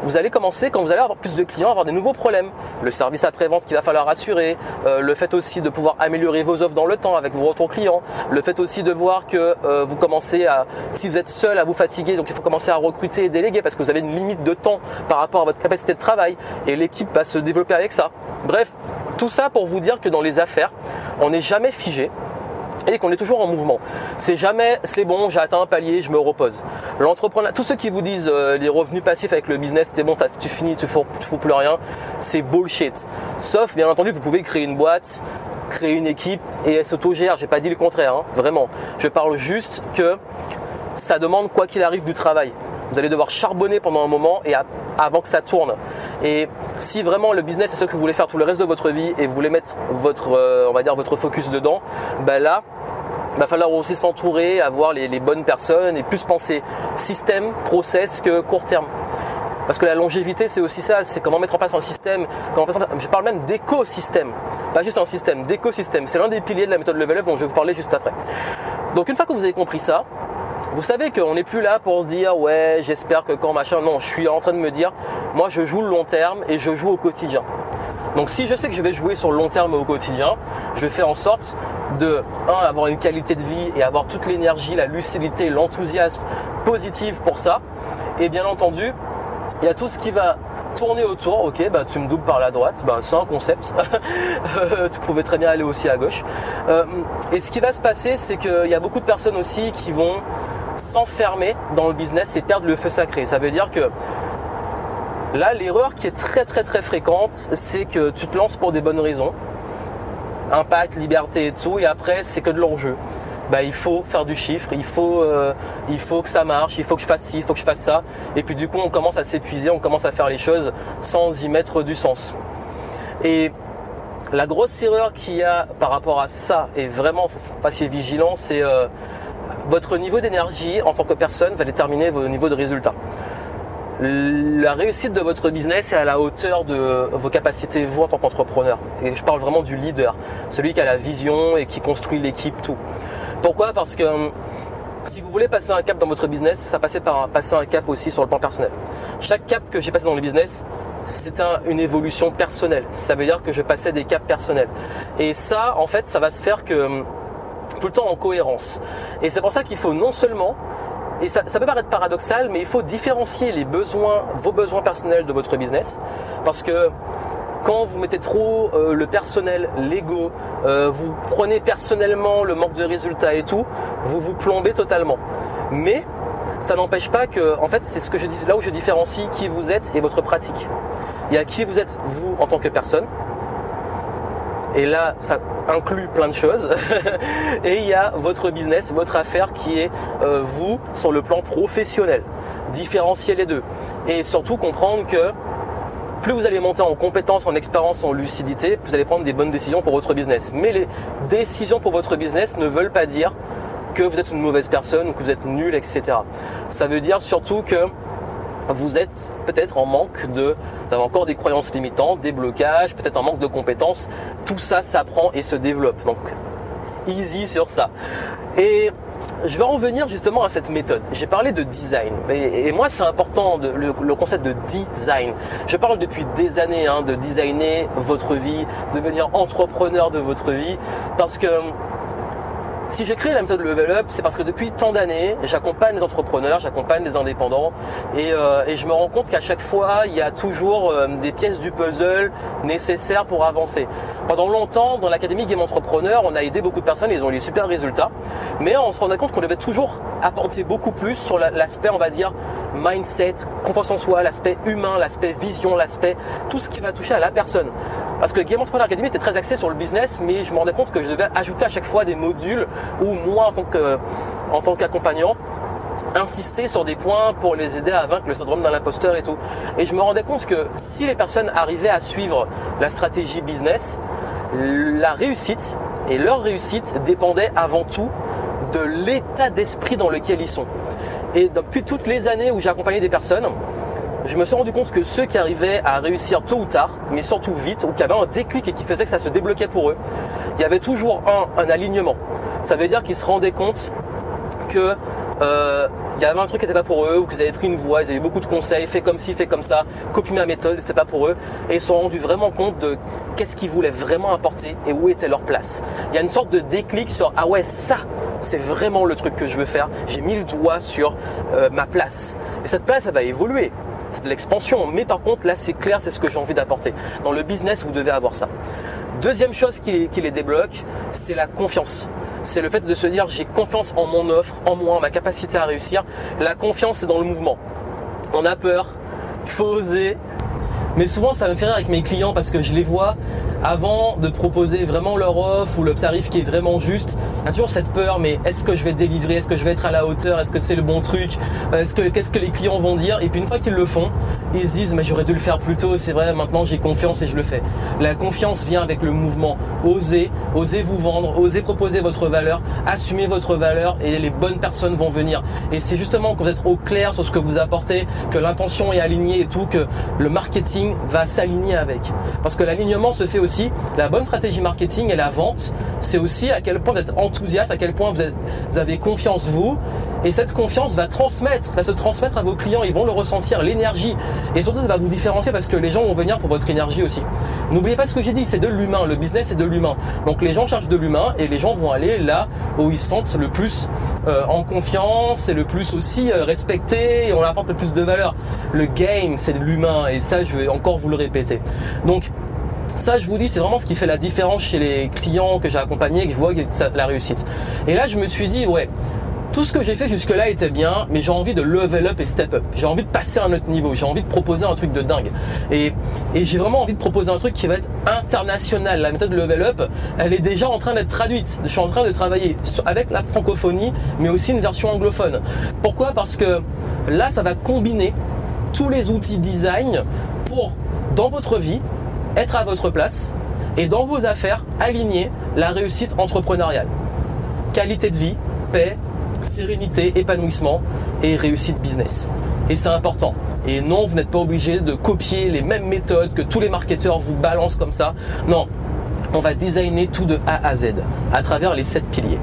vous allez commencer quand vous allez avoir plus de clients, avoir des nouveaux problèmes. Le service après-vente qu'il va falloir assurer, euh, le fait aussi de pouvoir améliorer vos offres dans le temps avec vos retours clients, le fait aussi de voir que euh, vous commencez à, si vous êtes seul, à vous fatiguer, donc il faut commencer à recruter et déléguer parce que vous avez une limite de temps par rapport à votre capacité de travail et l'équipe va se développer avec ça. Bref, tout ça pour vous dire que dans les affaires, on n'est jamais figé et qu'on est toujours en mouvement. C'est jamais c'est bon, j'ai atteint un palier, je me repose. L'entrepreneur, tous ceux qui vous disent euh, les revenus passifs avec le business, c'est bon, tu finis, tu fous, tu fous plus rien, c'est bullshit. Sauf bien entendu, vous pouvez créer une boîte, créer une équipe et elle s'autogère. J'ai pas dit le contraire, hein, vraiment. Je parle juste que ça demande quoi qu'il arrive du travail. Vous allez devoir charbonner pendant un moment et avant que ça tourne. Et si vraiment le business est ce que vous voulez faire tout le reste de votre vie et vous voulez mettre votre, euh, on va dire votre focus dedans, ben là, il va falloir aussi s'entourer, avoir les, bonnes personnes et plus penser système, process que court terme. Parce que la longévité, c'est aussi ça, c'est comment mettre en place un système. Je parle même d'écosystème, pas juste un système, d'écosystème. C'est l'un des piliers de la méthode Level Up dont je vais vous parler juste après. Donc une fois que vous avez compris ça, vous savez qu'on n'est plus là pour se dire ouais j'espère que quand machin non je suis en train de me dire moi je joue le long terme et je joue au quotidien. Donc si je sais que je vais jouer sur le long terme au quotidien je fais en sorte de un avoir une qualité de vie et avoir toute l'énergie la lucidité l'enthousiasme positif pour ça. Et bien entendu il y a tout ce qui va tourner autour, ok, bah tu me doubles par la droite, bah c'est un concept. tu pouvais très bien aller aussi à gauche. Euh, et ce qui va se passer, c'est qu'il y a beaucoup de personnes aussi qui vont s'enfermer dans le business et perdre le feu sacré. Ça veut dire que là, l'erreur qui est très très très fréquente, c'est que tu te lances pour des bonnes raisons. Impact, liberté et tout, et après c'est que de l'enjeu. Bah, il faut faire du chiffre, il faut, euh, il faut que ça marche, il faut que je fasse ci, il faut que je fasse ça. Et puis du coup, on commence à s'épuiser, on commence à faire les choses sans y mettre du sens. Et la grosse erreur qu'il y a par rapport à ça, et vraiment, faut passer vigilant, c'est euh, votre niveau d'énergie en tant que personne va déterminer vos niveaux de résultats. La réussite de votre business est à la hauteur de vos capacités, vous en tant qu'entrepreneur. Et je parle vraiment du leader, celui qui a la vision et qui construit l'équipe, tout. Pourquoi? Parce que hum, si vous voulez passer un cap dans votre business, ça passait par passer un cap aussi sur le plan personnel. Chaque cap que j'ai passé dans le business, c'est une évolution personnelle. Ça veut dire que je passais des caps personnels. Et ça, en fait, ça va se faire que hum, tout le temps en cohérence. Et c'est pour ça qu'il faut non seulement et ça, peut paraître paradoxal, mais il faut différencier les besoins, vos besoins personnels de votre business, parce que quand vous mettez trop euh, le personnel, l'ego, euh, vous prenez personnellement le manque de résultats et tout, vous vous plombez totalement. Mais ça n'empêche pas que, en fait, c'est ce que je dis, là où je différencie qui vous êtes et votre pratique. Il y a qui vous êtes vous en tant que personne. Et là, ça inclut plein de choses. et il y a votre business, votre affaire qui est euh, vous sur le plan professionnel. Différencier les deux. Et surtout comprendre que plus vous allez monter en compétence, en expérience, en lucidité, plus vous allez prendre des bonnes décisions pour votre business. Mais les décisions pour votre business ne veulent pas dire que vous êtes une mauvaise personne que vous êtes nul, etc. Ça veut dire surtout que vous êtes peut-être en manque de, vous avez encore des croyances limitantes, des blocages, peut-être en manque de compétences. Tout ça s'apprend et se développe. Donc, easy sur ça. Et je vais en venir justement à cette méthode. J'ai parlé de design. Et, moi, c'est important, le, concept de design. Je parle depuis des années hein, de designer votre vie, devenir entrepreneur de votre vie. Parce que si j'ai créé la méthode Level Up, c'est parce que depuis tant d'années, j'accompagne des entrepreneurs, j'accompagne des indépendants et, euh, je me rends compte qu'à chaque fois, il y a toujours euh, des pièces du puzzle nécessaires pour avancer. Pendant longtemps, dans l'Académie Game Entrepreneur, on a aidé beaucoup de personnes, ils ont eu des super résultats, mais on se rendait compte qu'on devait toujours apporter beaucoup plus sur l'aspect, on va dire, mindset, confiance en soi, l'aspect humain, l'aspect vision, l'aspect, tout ce qui va toucher à la personne. Parce que Game Entrepreneur Academy était très axé sur le business, mais je me rendais compte que je devais ajouter à chaque fois des modules où moi, en tant qu'accompagnant, insister sur des points pour les aider à vaincre le syndrome de l'imposteur et tout. Et je me rendais compte que si les personnes arrivaient à suivre la stratégie business, la réussite et leur réussite dépendait avant tout de l'état d'esprit dans lequel ils sont. Et depuis toutes les années où j'ai accompagné des personnes, je me suis rendu compte que ceux qui arrivaient à réussir tôt ou tard, mais surtout vite, ou qui avaient un déclic et qui faisait que ça se débloquait pour eux, il y avait toujours un, un alignement. Ça veut dire qu'ils se rendaient compte que euh, il y avait un truc qui n'était pas pour eux, ou qu'ils avaient pris une voie, ils avaient eu beaucoup de conseils, fait comme ci, fait comme ça, copie ma méthode, c'était pas pour eux, et ils se sont rendus vraiment compte de qu'est-ce qu'ils voulaient vraiment apporter et où était leur place. Il y a une sorte de déclic sur ah ouais ça, c'est vraiment le truc que je veux faire. J'ai mis le doigt sur euh, ma place, et cette place elle va évoluer. C'est de l'expansion, mais par contre là c'est clair, c'est ce que j'ai envie d'apporter. Dans le business, vous devez avoir ça. Deuxième chose qui les débloque, c'est la confiance c'est le fait de se dire j'ai confiance en mon offre, en moi, en ma capacité à réussir. La confiance, c'est dans le mouvement. On a peur, il faut oser. Mais souvent, ça me fait rire avec mes clients parce que je les vois avant de proposer vraiment leur offre ou le tarif qui est vraiment juste, il y a toujours cette peur, mais est-ce que je vais délivrer, est-ce que je vais être à la hauteur, est-ce que c'est le bon truc, est-ce que qu'est-ce que les clients vont dire? Et puis une fois qu'ils le font, ils se disent mais j'aurais dû le faire plus tôt, c'est vrai, maintenant j'ai confiance et je le fais. La confiance vient avec le mouvement. Osez, osez vous vendre, osez proposer votre valeur, assumez votre valeur et les bonnes personnes vont venir. Et c'est justement quand vous êtes au clair sur ce que vous apportez, que l'intention est alignée et tout, que le marketing va s'aligner avec. Parce que l'alignement se fait la bonne stratégie marketing et la vente, c'est aussi à quel point vous êtes enthousiaste, à quel point vous avez confiance vous, et cette confiance va transmettre, va se transmettre à vos clients, ils vont le ressentir, l'énergie. Et surtout, ça va vous différencier parce que les gens vont venir pour votre énergie aussi. N'oubliez pas ce que j'ai dit, c'est de l'humain. Le business, c'est de l'humain. Donc les gens cherchent de l'humain et les gens vont aller là où ils se sentent le plus euh, en confiance et le plus aussi euh, respecté et on leur apporte le plus de valeur. Le game, c'est de l'humain et ça, je vais encore vous le répéter. Donc, ça, je vous dis, c'est vraiment ce qui fait la différence chez les clients que j'ai accompagnés et que je vois la réussite. Et là, je me suis dit, ouais, tout ce que j'ai fait jusque-là était bien, mais j'ai envie de level up et step up. J'ai envie de passer à un autre niveau. J'ai envie de proposer un truc de dingue. Et, j'ai vraiment envie de proposer un truc qui va être international. La méthode level up, elle est déjà en train d'être traduite. Je suis en train de travailler avec la francophonie, mais aussi une version anglophone. Pourquoi? Parce que là, ça va combiner tous les outils design pour, dans votre vie, être à votre place et dans vos affaires, aligner la réussite entrepreneuriale. Qualité de vie, paix, sérénité, épanouissement et réussite business. Et c'est important. Et non, vous n'êtes pas obligé de copier les mêmes méthodes que tous les marketeurs vous balancent comme ça. Non, on va designer tout de A à Z à travers les sept piliers.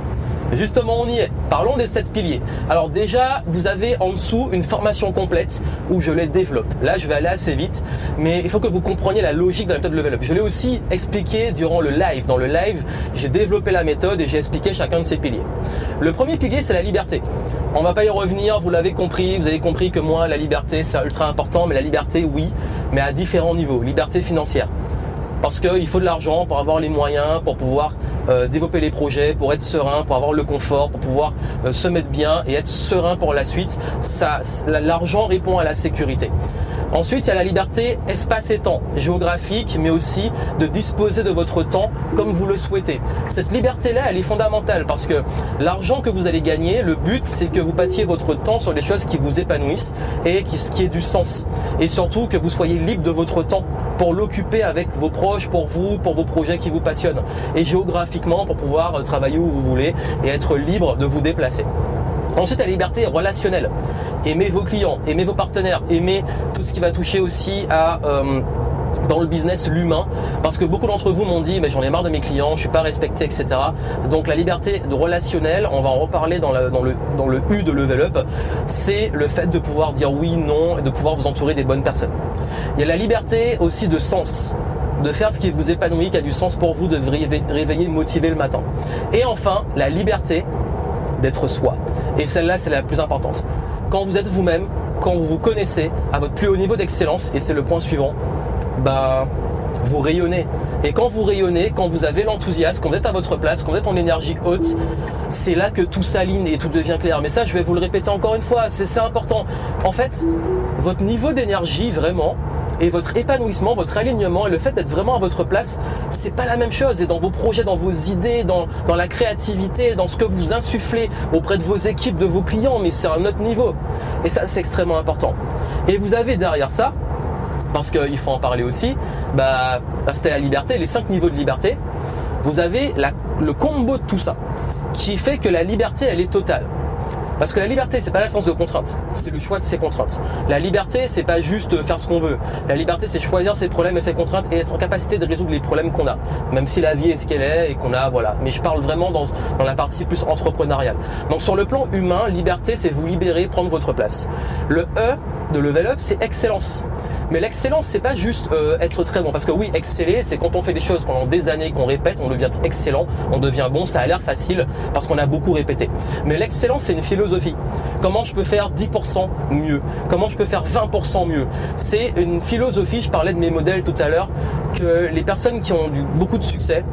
Justement, on y est. Parlons des sept piliers. Alors déjà, vous avez en dessous une formation complète où je les développe. Là, je vais aller assez vite, mais il faut que vous compreniez la logique de la méthode Level Up. Je l'ai aussi expliqué durant le live. Dans le live, j'ai développé la méthode et j'ai expliqué chacun de ces piliers. Le premier pilier, c'est la liberté. On va pas y revenir, vous l'avez compris, vous avez compris que moi, la liberté, c'est ultra important, mais la liberté, oui, mais à différents niveaux. Liberté financière. Parce qu'il faut de l'argent pour avoir les moyens, pour pouvoir euh, développer les projets, pour être serein, pour avoir le confort, pour pouvoir euh, se mettre bien et être serein pour la suite. L'argent répond à la sécurité. Ensuite, il y a la liberté espace et temps, géographique, mais aussi de disposer de votre temps comme vous le souhaitez. Cette liberté-là, elle est fondamentale parce que l'argent que vous allez gagner, le but, c'est que vous passiez votre temps sur des choses qui vous épanouissent et qui, qui aient du sens. Et surtout que vous soyez libre de votre temps pour l'occuper avec vos proches, pour vous, pour vos projets qui vous passionnent. Et géographiquement, pour pouvoir euh, travailler où vous voulez et être libre de vous déplacer. Ensuite, la liberté relationnelle. Aimez vos clients, aimez vos partenaires, aimez tout ce qui va toucher aussi à euh, dans le business l'humain parce que beaucoup d'entre vous m'ont dit j'en ai marre de mes clients, je suis pas respecté etc. Donc la liberté de relationnel, on va en reparler dans, le, U de level up, c'est le fait de pouvoir dire oui, non et de pouvoir vous entourer des bonnes personnes. Il y a la liberté aussi de sens de faire ce qui vous épanouit, qui a du sens pour vous, de vous réveiller, motiver le matin. Et enfin, la liberté d'être soi. Et celle-là, c'est la plus importante. Quand vous êtes vous-même, quand vous vous connaissez à votre plus haut niveau d'excellence, et c'est le point suivant, bah, vous rayonnez. Et quand vous rayonnez, quand vous avez l'enthousiasme, quand vous êtes à votre place, quand vous êtes en énergie haute, c'est là que tout s'aligne et tout devient clair. Mais ça, je vais vous le répéter encore une fois, c'est important. En fait, votre niveau d'énergie, vraiment, et votre épanouissement, votre alignement et le fait d'être vraiment à votre place, c'est pas la même chose. Et dans vos projets, dans vos idées, dans, dans la créativité, dans ce que vous insufflez auprès de vos équipes, de vos clients, mais c'est un autre niveau. Et ça, c'est extrêmement important. Et vous avez derrière ça, parce qu'il faut en parler aussi, bah, c'était la liberté, les cinq niveaux de liberté. Vous avez le combo de tout ça, qui fait que la liberté, elle est totale. Parce que la liberté, c'est pas l'absence de contraintes, c'est le choix de ses contraintes. La liberté, c'est pas juste faire ce qu'on veut. La liberté, c'est choisir ses problèmes et ses contraintes et être en capacité de résoudre les problèmes qu'on a. Même si la vie est ce qu'elle est et qu'on a, voilà. Mais je parle vraiment dans, dans la partie plus entrepreneuriale. Donc sur le plan humain, liberté, c'est vous libérer, prendre votre place. Le E de level up, c'est excellence. Mais l'excellence, c'est pas juste euh, être très bon. Parce que oui, exceller, c'est quand on fait des choses pendant des années, qu'on répète, on devient excellent, on devient bon. Ça a l'air facile parce qu'on a beaucoup répété. Mais l'excellence, c'est une philosophie. Comment je peux faire 10% mieux? Comment je peux faire 20% mieux? C'est une philosophie. Je parlais de mes modèles tout à l'heure que les personnes qui ont eu beaucoup de succès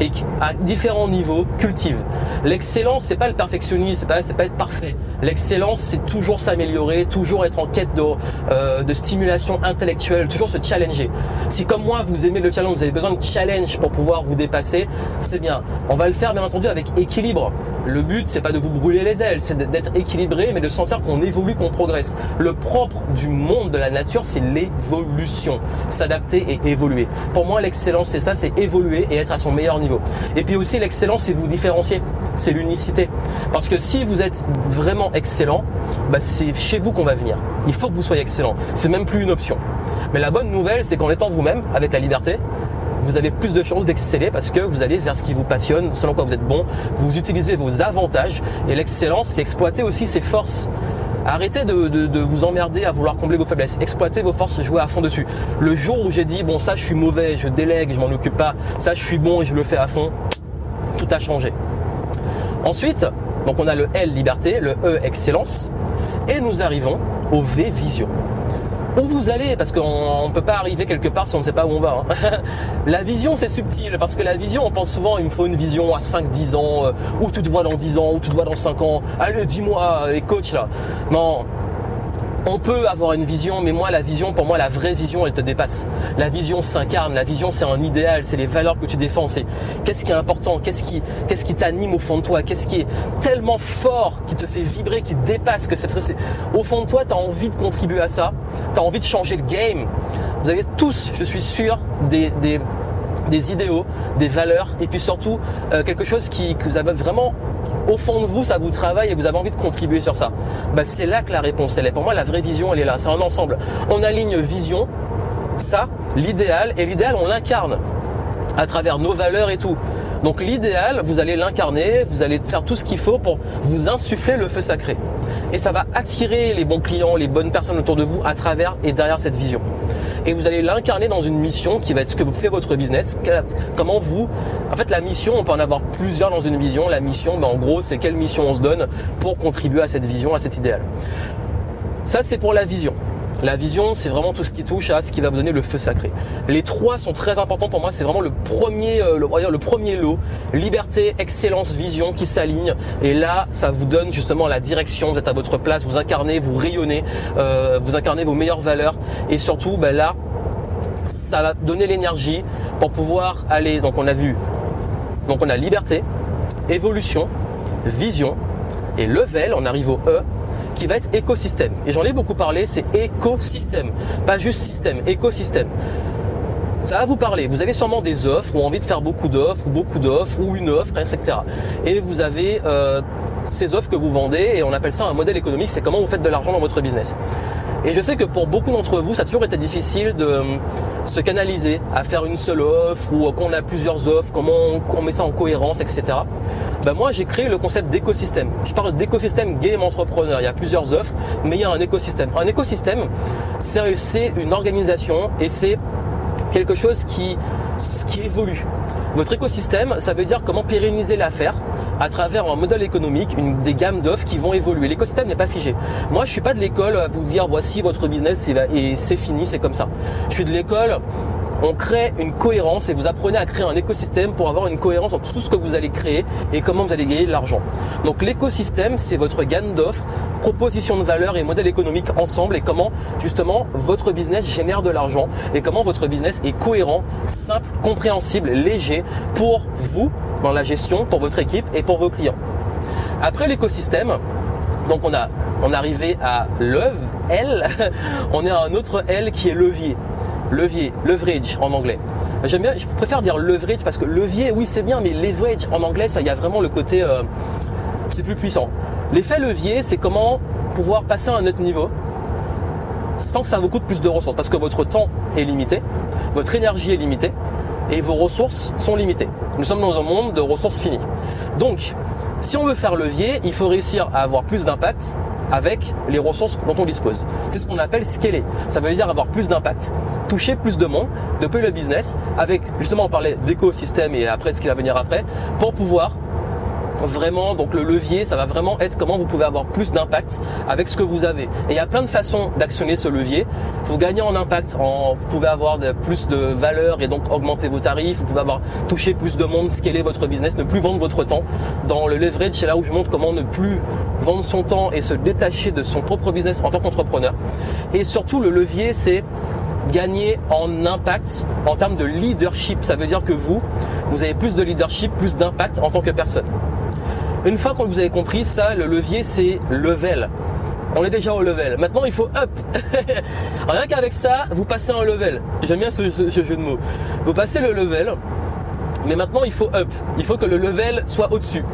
et à différents niveaux cultive. L'excellence, c'est pas le perfectionnisme, c'est pas, pas être parfait. L'excellence, c'est toujours s'améliorer, toujours être en quête de, euh, de stimulation intellectuelle, toujours se challenger. Si comme moi vous aimez le challenge, vous avez besoin de challenge pour pouvoir vous dépasser, c'est bien. On va le faire bien entendu avec équilibre. Le but, c'est pas de vous brûler les ailes, c'est d'être équilibré, mais de sentir qu'on évolue, qu'on progresse. Le propre du monde de la nature, c'est l'évolution, s'adapter et évoluer. Pour moi, l'excellence, c'est ça, c'est évoluer et être à son meilleur niveau. Et puis aussi l'excellence, c'est vous différencier, c'est l'unicité. Parce que si vous êtes vraiment excellent, bah, c'est chez vous qu'on va venir. Il faut que vous soyez excellent. C'est même plus une option. Mais la bonne nouvelle, c'est qu'en étant vous-même, avec la liberté, vous avez plus de chances d'exceller parce que vous allez vers ce qui vous passionne, selon quoi vous êtes bon, vous utilisez vos avantages et l'excellence, c'est exploiter aussi ses forces. Arrêtez de, vous emmerder à vouloir combler vos faiblesses. Exploitez vos forces, jouez à fond dessus. Le jour où j'ai dit, bon, ça, je suis mauvais, je délègue, je m'en occupe pas, ça, je suis bon et je le fais à fond, tout a changé. Ensuite, donc on a le L, liberté, le E, excellence, et nous arrivons au V, vision où vous allez, parce qu'on ne peut pas arriver quelque part si on ne sait pas où on va. Hein. la vision, c'est subtil, parce que la vision, on pense souvent, il me faut une vision à 5-10 ans, euh, où tu te vois dans 10 ans, où tu te vois dans 5 ans. Allez, dis-moi, les coachs là. Non, on peut avoir une vision, mais moi, la vision, pour moi, la vraie vision, elle te dépasse. La vision s'incarne, la vision, c'est un idéal, c'est les valeurs que tu défends, c'est qu'est-ce qui est important, qu'est-ce qui, qu'est-ce qui t'anime au fond de toi, qu'est-ce qui est tellement fort, qui te fait vibrer, qui dépasse, que c'est, au fond de toi, tu as envie de contribuer à ça, tu as envie de changer le game. Vous avez tous, je suis sûr, des, des idéaux, des valeurs, et puis surtout euh, quelque chose qui, vous avez vraiment au fond de vous, ça vous travaille et vous avez envie de contribuer sur ça. Bah, c'est là que la réponse elle est. Pour moi, la vraie vision, elle est là. C'est un ensemble. On aligne vision, ça, l'idéal, et l'idéal, on l'incarne à travers nos valeurs et tout. Donc l'idéal, vous allez l'incarner, vous allez faire tout ce qu'il faut pour vous insuffler le feu sacré. Et ça va attirer les bons clients, les bonnes personnes autour de vous à travers et derrière cette vision. Et vous allez l'incarner dans une mission qui va être ce que vous fait votre business. Comment vous, en fait, la mission, on peut en avoir plusieurs dans une vision. La mission, ben, en gros, c'est quelle mission on se donne pour contribuer à cette vision, à cet idéal. Ça, c'est pour la vision. La vision, c'est vraiment tout ce qui touche à ce qui va vous donner le feu sacré. Les trois sont très importants pour moi. C'est vraiment le premier, euh, le, le premier lot. Liberté, excellence, vision qui s'alignent. Et là, ça vous donne justement la direction. Vous êtes à votre place, vous incarnez, vous rayonnez, euh, vous incarnez vos meilleures valeurs. Et surtout, ben là, ça va donner l'énergie pour pouvoir aller. Donc, on a vu. Donc, on a liberté, évolution, vision et level. On arrive au E qui va être écosystème. Et j'en ai beaucoup parlé, c'est écosystème, pas juste système, écosystème. Ça va vous parler. Vous avez sûrement des offres ou envie de faire beaucoup d'offres, ou beaucoup d'offres, ou une offre, etc. Et vous avez euh, ces offres que vous vendez et on appelle ça un modèle économique. C'est comment vous faites de l'argent dans votre business. Et je sais que pour beaucoup d'entre vous, ça a toujours été difficile de euh, se canaliser à faire une seule offre ou qu'on a plusieurs offres, comment on, met ça en cohérence, etc. Ben moi, j'ai créé le concept d'écosystème. Je parle d'écosystème game entrepreneur. Il y a plusieurs offres, mais il y a un écosystème. Un écosystème, c'est une organisation et c'est quelque chose qui, qui évolue. Votre écosystème, ça veut dire comment pérenniser l'affaire à travers un modèle économique, des gammes d'offres qui vont évoluer. L'écosystème n'est pas figé. Moi, je suis pas de l'école à vous dire voici votre business et c'est fini, c'est comme ça. Je suis de l'école on crée une cohérence et vous apprenez à créer un écosystème pour avoir une cohérence entre tout ce que vous allez créer et comment vous allez gagner de l'argent. Donc l'écosystème, c'est votre gamme d'offres, proposition de valeur et modèle économique ensemble et comment justement votre business génère de l'argent et comment votre business est cohérent, simple, compréhensible, léger pour vous dans la gestion, pour votre équipe et pour vos clients. Après l'écosystème, donc on a on est arrivé à l'œuvre, L, on est à un autre L qui est levier levier, leverage en anglais. J'aime bien, je préfère dire leverage parce que levier, oui c'est bien, mais leverage en anglais, ça, y a vraiment le côté, euh, c'est plus puissant. L'effet levier, c'est comment pouvoir passer à un autre niveau sans que ça vous coûte plus de ressources, parce que votre temps est limité, votre énergie est limitée et vos ressources sont limitées. Nous sommes dans un monde de ressources finies. Donc, si on veut faire levier, il faut réussir à avoir plus d'impact avec les ressources dont on dispose. C'est ce qu'on appelle scaler. Ça veut dire avoir plus d'impact, toucher plus de monde, de payer le business avec, justement, on parlait d'écosystème et après ce qui va venir après, pour pouvoir vraiment, donc le levier, ça va vraiment être comment vous pouvez avoir plus d'impact avec ce que vous avez. Et il y a plein de façons d'actionner ce levier. Vous gagnez en impact, en, vous pouvez avoir plus de valeur et donc augmenter vos tarifs. Vous pouvez avoir touché plus de monde, scaler votre business, ne plus vendre votre temps. Dans le leverage, c'est là où je montre comment ne plus vendre son temps et se détacher de son propre business en tant qu'entrepreneur. Et surtout, le levier, c'est gagner en impact en termes de leadership. Ça veut dire que vous, vous avez plus de leadership, plus d'impact en tant que personne. Une fois que vous avez compris ça, le levier c'est level. On est déjà au level. Maintenant, il faut up. Rien qu'avec ça, vous passez un level. J'aime bien ce, jeu de mots. Vous passez le level, mais maintenant, il faut up. Il faut que le level soit au-dessus.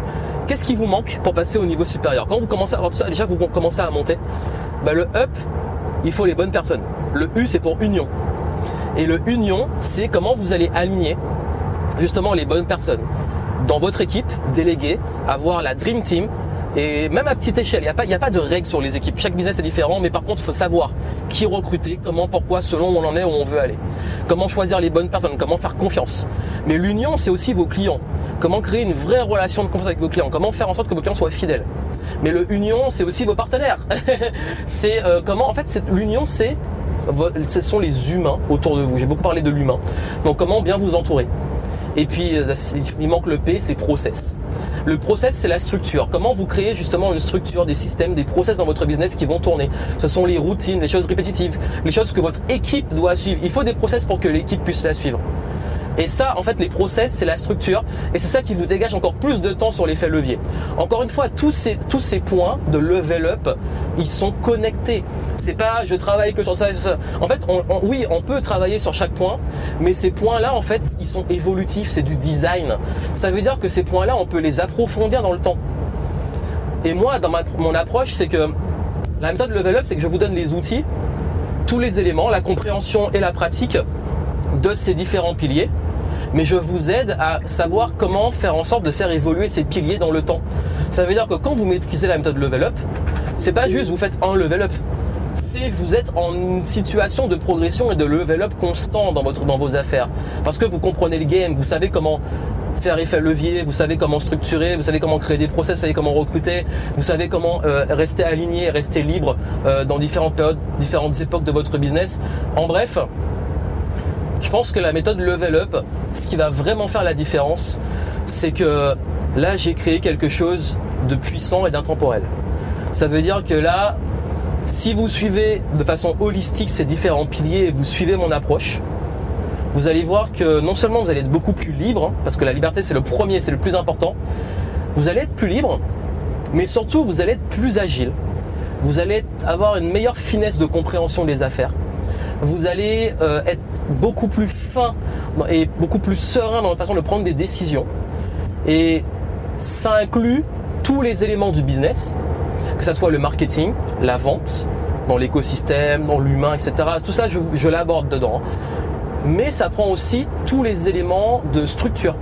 Qu'est-ce qui vous manque pour passer au niveau supérieur? Quand vous commencez à déjà vous commencez à monter. Bah, le up, il faut les bonnes personnes. Le U, c'est pour union. Et le union, c'est comment vous allez aligner justement les bonnes personnes dans votre équipe, déléguer, avoir la Dream Team. Et même à petite échelle, il n'y a, pas, a pas de règles sur les équipes. Chaque business est différent, mais par contre, il faut savoir qui recruter, comment, pourquoi, selon où on en est, où on veut aller. Comment choisir les bonnes personnes, comment faire confiance. Mais l'union, c'est aussi vos clients. Comment créer une vraie relation de confiance avec vos clients. Comment faire en sorte que vos clients soient fidèles. Mais l'union, c'est aussi vos partenaires. c'est euh, comment, en fait, l'union, c'est ce sont les humains autour de vous. J'ai beaucoup parlé de l'humain. Donc comment bien vous entourer. Et puis, euh, il manque le P, c'est process. Le process, c'est la structure. Comment vous créez justement une structure, des systèmes, des process dans votre business qui vont tourner? Ce sont les routines, les choses répétitives, les choses que votre équipe doit suivre. Il faut des process pour que l'équipe puisse la suivre. Et ça, en fait, les process, c'est la structure. Et c'est ça qui vous dégage encore plus de temps sur l'effet levier. Encore une fois, tous ces, tous ces points de level up, ils sont connectés. C'est pas je travaille que sur ça et ça. En fait, oui, on peut travailler sur chaque point, mais ces points-là, en fait, ils sont évolutifs, c'est du design. Ça veut dire que ces points-là, on peut les approfondir dans le temps. Et moi, dans mon approche, c'est que la méthode level up, c'est que je vous donne les outils, tous les éléments, la compréhension et la pratique de ces différents piliers mais je vous aide à savoir comment faire en sorte de faire évoluer ces piliers dans le temps. Ça veut dire que quand vous maîtrisez la méthode level up, c'est pas juste vous faites un level up. C'est vous êtes en situation de progression et de level up constant dans votre dans vos affaires parce que vous comprenez le game, vous savez comment faire effet levier, vous savez comment structurer, vous savez comment créer des process, vous savez comment recruter, vous savez comment euh, rester aligné, rester libre euh, dans différentes périodes, différentes époques de votre business. En bref, je pense que la méthode level up, ce qui va vraiment faire la différence, c'est que là j'ai créé quelque chose de puissant et d'intemporel. Ça veut dire que là, si vous suivez de façon holistique ces différents piliers et vous suivez mon approche, vous allez voir que non seulement vous allez être beaucoup plus libre, hein, parce que la liberté c'est le premier, c'est le plus important, vous allez être plus libre, mais surtout vous allez être plus agile. Vous allez avoir une meilleure finesse de compréhension des affaires. Vous allez euh, être beaucoup plus fin et beaucoup plus serein dans la façon de prendre des décisions. Et ça inclut tous les éléments du business, que ce soit le marketing, la vente, dans l'écosystème, dans l'humain, etc. Tout ça, je, l'aborde dedans. Mais ça prend aussi tous les éléments de structure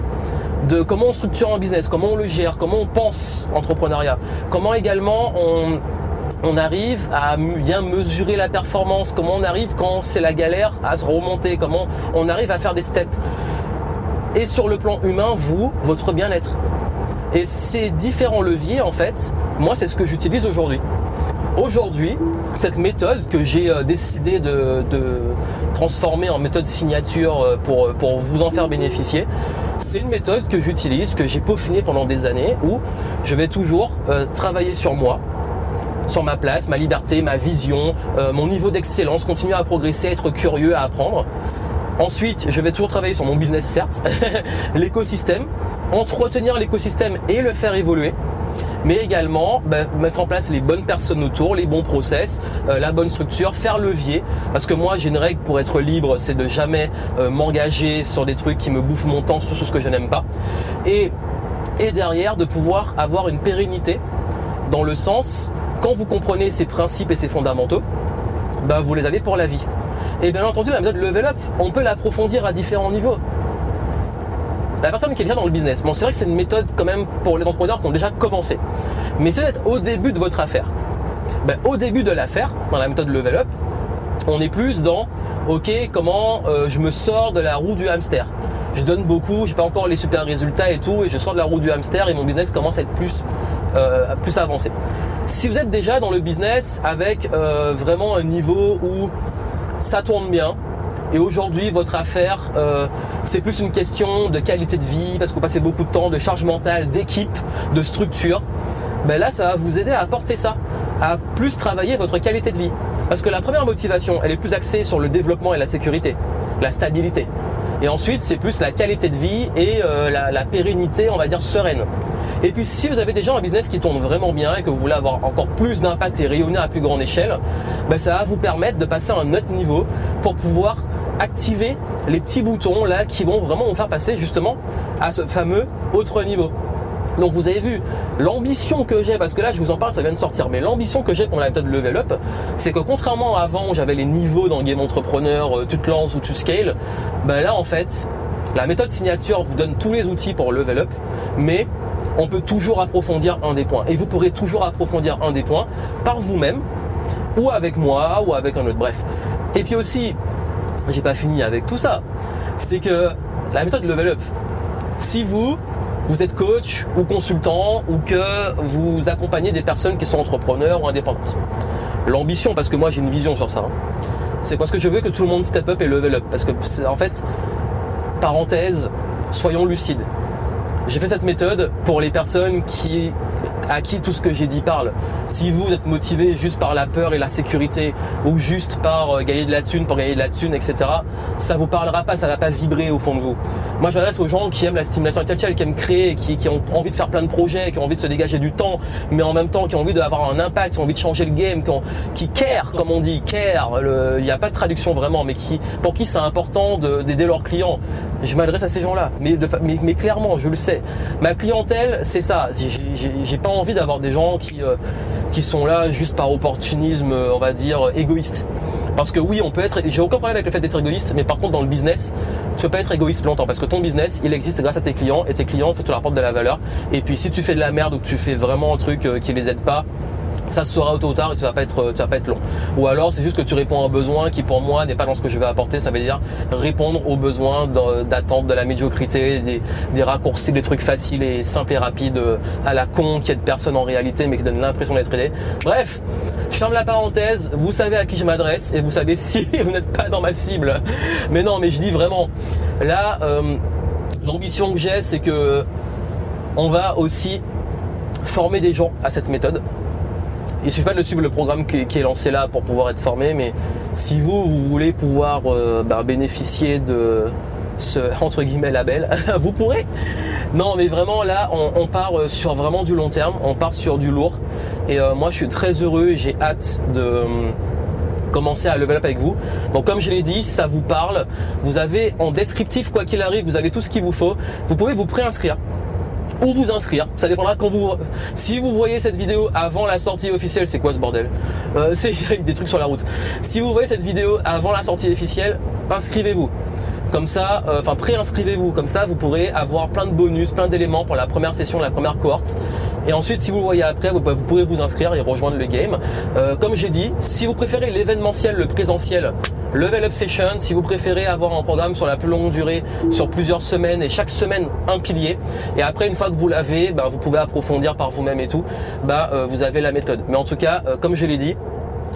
de comment on structure un business, comment on le gère, comment on pense entrepreneuriat, comment également on arrive à bien mesurer la performance, comment on arrive quand c'est la galère à se remonter, comment on arrive à faire des steps. Et sur le plan humain, vous, votre bien-être. Et ces différents leviers, en fait, moi, c'est ce que j'utilise aujourd'hui. Aujourd'hui, cette méthode que j'ai euh, décidé de, transformer en méthode signature euh, pour, pour vous en faire bénéficier, c'est une méthode que j'utilise, que j'ai peaufinée pendant des années, où je vais toujours euh, travailler sur moi, sur ma place, ma liberté, ma vision, mon niveau d'excellence, continuer à progresser, être curieux, à apprendre. Ensuite, je vais toujours travailler sur mon business, certes, l'écosystème, entretenir l'écosystème et le faire évoluer mais également bah, mettre en place les bonnes personnes autour, les bons process, euh, la bonne structure, faire levier. Parce que moi, j'ai une règle pour être libre, c'est de jamais euh, m'engager sur des trucs qui me bouffent mon temps, sur ce que je n'aime pas. Et, et derrière, de pouvoir avoir une pérennité dans le sens, quand vous comprenez ces principes et ces fondamentaux, bah, vous les avez pour la vie. Et bien entendu, la méthode level up, on peut l'approfondir à différents niveaux la personne qui est déjà dans le business. Bon, c'est vrai que c'est une méthode quand même pour les entrepreneurs qui ont déjà commencé. Mais c'est d'être au début de votre affaire. Ben, au début de l'affaire, dans la méthode level up, on est plus dans ok comment euh, je me sors de la roue du hamster. Je donne beaucoup, j'ai pas encore les super résultats et tout, et je sors de la roue du hamster et mon business commence à être plus euh, avancé. Si vous êtes déjà dans le business avec euh, vraiment un niveau où ça tourne bien, et aujourd'hui, votre affaire, euh, c'est plus une question de qualité de vie, parce que vous passez beaucoup de temps, de charge mentale, d'équipe, de structure. Ben là, ça va vous aider à apporter ça, à plus travailler votre qualité de vie. Parce que la première motivation, elle est plus axée sur le développement et la sécurité, la stabilité. Et ensuite, c'est plus la qualité de vie et euh, la, pérennité, on va dire, sereine. Et puis, si vous avez déjà un business qui tourne vraiment bien et que vous voulez avoir encore plus d'impact et rayonner à plus grande échelle, ben ça va vous permettre de passer à un autre niveau pour pouvoir activer les petits boutons là qui vont vraiment vous faire passer justement à ce fameux autre niveau. Donc vous avez vu l'ambition que j'ai, parce que là je vous en parle, ça vient de sortir, mais l'ambition que j'ai pour la méthode level up, c'est que contrairement à avant où j'avais les niveaux dans Game Entrepreneur, euh, tu te lances ou tu scale, ben là en fait, la méthode signature vous donne tous les outils pour level up, mais on peut toujours approfondir un des points. Et vous pourrez toujours approfondir un des points par vous-même, ou avec moi, ou avec un autre, bref. Et puis aussi, j'ai pas fini avec tout ça. C'est que la méthode level up, si vous, vous êtes coach ou consultant ou que vous accompagnez des personnes qui sont entrepreneurs ou indépendantes, l'ambition, parce que moi j'ai une vision sur ça, hein, c'est parce que je veux que tout le monde step up et level up. Parce que en fait, parenthèse, soyons lucides. J'ai fait cette méthode pour les personnes qui à qui tout ce que j'ai dit parle. Si vous êtes motivé juste par la peur et la sécurité ou juste par euh, gagner de la thune pour gagner de la thune, etc., ça vous parlera pas, ça va pas vibrer au fond de vous. Moi, je m'adresse aux gens qui aiment la stimulation intellectuelle, qui aiment créer, qui, ont envie de faire plein de projets, qui ont envie de se dégager du temps, mais en même temps qui ont envie d'avoir un impact, qui ont envie de changer le game, qui, qui care, comme on dit, care. Il n'y a pas de traduction vraiment, mais pour qui c'est important d'aider leurs clients. Je m'adresse à ces gens-là, mais, mais, clairement, je le sais. Ma clientèle, c'est ça. J'ai pas envie d'avoir des gens qui, euh, qui sont là juste par opportunisme, on va dire, égoïste. Parce que oui, on peut être, j'ai aucun problème avec le fait d'être égoïste, mais par contre dans le business, tu peux pas être égoïste longtemps parce que ton business, il existe grâce à tes clients et tes clients, faut tu leur apportes de la valeur. Et puis si tu fais de la merde ou que tu fais vraiment un truc euh, qui les aide pas, ça se sera tôt ou tard et tu vas pas être vas pas être long. Ou alors c'est juste que tu réponds à un besoin qui pour moi n'est pas dans ce que je vais apporter, ça veut dire répondre aux besoins d'attente de la médiocrité, des, des, raccourcis, des trucs faciles et simples et rapides euh, à la con qui aide personne en réalité mais qui donne l'impression d'être aidé. Bref, je ferme la parenthèse, vous savez à qui je m'adresse et vous savez si vous n'êtes pas dans ma cible. Mais non, mais je dis vraiment là euh, l'ambition que j'ai c'est que on va aussi former des gens à cette méthode il suffit pas de suivre le programme qui, est lancé là pour pouvoir être formé, mais si vous, voulez pouvoir euh, bah, bénéficier de ce entre guillemets label, vous pourrez. Non, mais vraiment là, on, part euh, sur vraiment du long terme, on part sur du lourd. Et euh, moi, je suis très heureux et j'ai hâte de commencer à level up avec vous. Donc comme je l'ai dit, ça vous parle. Vous avez en descriptif, quoi qu'il arrive, vous avez tout ce qu'il vous faut. Vous pouvez vous préinscrire ou vous inscrire. Ça dépendra quand vous. Si vous voyez cette vidéo avant la sortie officielle, c'est quoi ce bordel? Euh, C'est des trucs sur la route. Si vous voyez cette vidéo avant la sortie officielle, inscrivez-vous. Comme ça, euh, enfin préinscrivez-vous. Comme ça, vous pourrez avoir plein de bonus, plein d'éléments pour la première session, la première cohorte. Et ensuite, si vous le voyez après, vous, pourrez vous inscrire et rejoindre le game. Euh, comme j'ai dit, si vous préférez l'événementiel, le présentiel, Level Up Session, si vous préférez avoir un programme sur la plus longue durée, sur plusieurs semaines et chaque semaine un pilier. Et après, une fois que vous l'avez, ben, vous pouvez approfondir par vous-même et tout. Ben, euh, vous avez la méthode. Mais en tout cas, comme je l'ai dit,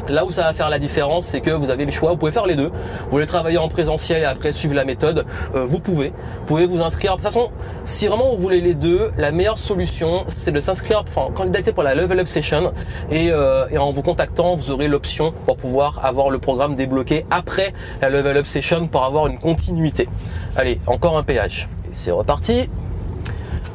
Là où ça va faire la différence, c'est que vous avez le choix, vous pouvez faire les deux. Vous voulez travailler en présentiel et après suivre la méthode, euh, vous pouvez. Vous pouvez vous inscrire. De toute façon, si vraiment vous voulez les deux, la meilleure solution, c'est de s'inscrire, enfin, candidater pour la Level Up Session et, euh, et en vous contactant, vous aurez l'option pour pouvoir avoir le programme débloqué après la Level Up Session pour avoir une continuité. Allez, encore un péage. C'est reparti.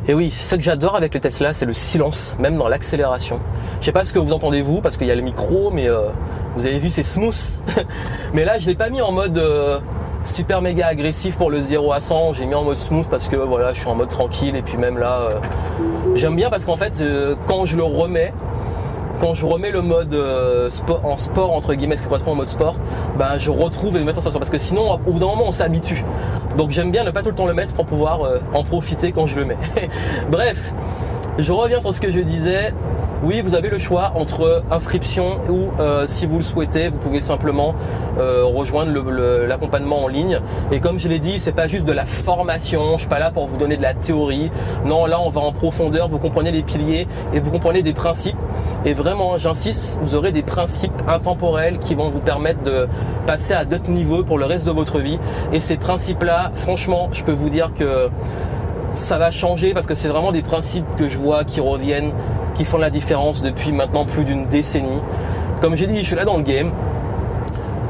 Et oui, c'est ce que j'adore avec les Tesla, c'est le silence, même dans l'accélération. Je sais pas ce que vous entendez vous, parce qu'il y a le micro, mais euh, vous avez vu, c'est smooth. mais là, je l'ai pas mis en mode euh, super méga agressif pour le 0 à 100. J'ai mis en mode smooth parce que voilà, je suis en mode tranquille. Et puis même là, euh, j'aime bien parce qu'en fait, quand je le remets, quand je remets le mode euh, sport, en sport entre guillemets, ce qui correspond au mode sport, ben je retrouve une nouvelle sensation parce que sinon au bout d'un moment on s'habitue. Donc j'aime bien ne pas tout le temps le mettre pour pouvoir euh, en profiter quand je le mets. Bref, je reviens sur ce que je disais oui, vous avez le choix entre inscription ou euh, si vous le souhaitez, vous pouvez simplement euh, rejoindre l'accompagnement en ligne. Et comme je l'ai dit, c'est pas juste de la formation. Je suis pas là pour vous donner de la théorie. Non, là on va en profondeur. Vous comprenez les piliers et vous comprenez des principes. Et vraiment, j'insiste, vous aurez des principes intemporels qui vont vous permettre de passer à d'autres niveaux pour le reste de votre vie. Et ces principes-là, franchement, je peux vous dire que ça va changer parce que c'est vraiment des principes que je vois qui reviennent, qui font la différence depuis maintenant plus d'une décennie. Comme j'ai dit, je suis là dans le game.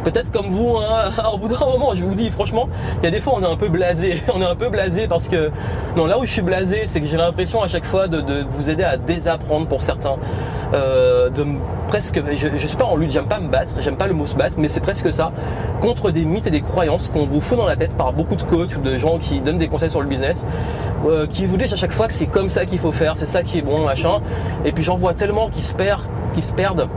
Peut-être comme vous, hein, au bout d'un moment, je vous dis franchement, il y a des fois on est un peu blasé. On est un peu blasé parce que non, là où je suis blasé, c'est que j'ai l'impression à chaque fois de, vous aider à désapprendre pour certains, euh, de presque, je, je suis pas en lutte, j'aime pas me battre, j'aime pas le mot se battre, mais c'est presque ça, contre des mythes et des croyances qu'on vous fout dans la tête par beaucoup de coachs ou de gens qui donnent des conseils sur le business, euh, qui vous disent à chaque fois que c'est comme ça qu'il faut faire, c'est ça qui est bon, machin. Et puis j'en vois tellement qui se perdent, qui se perdent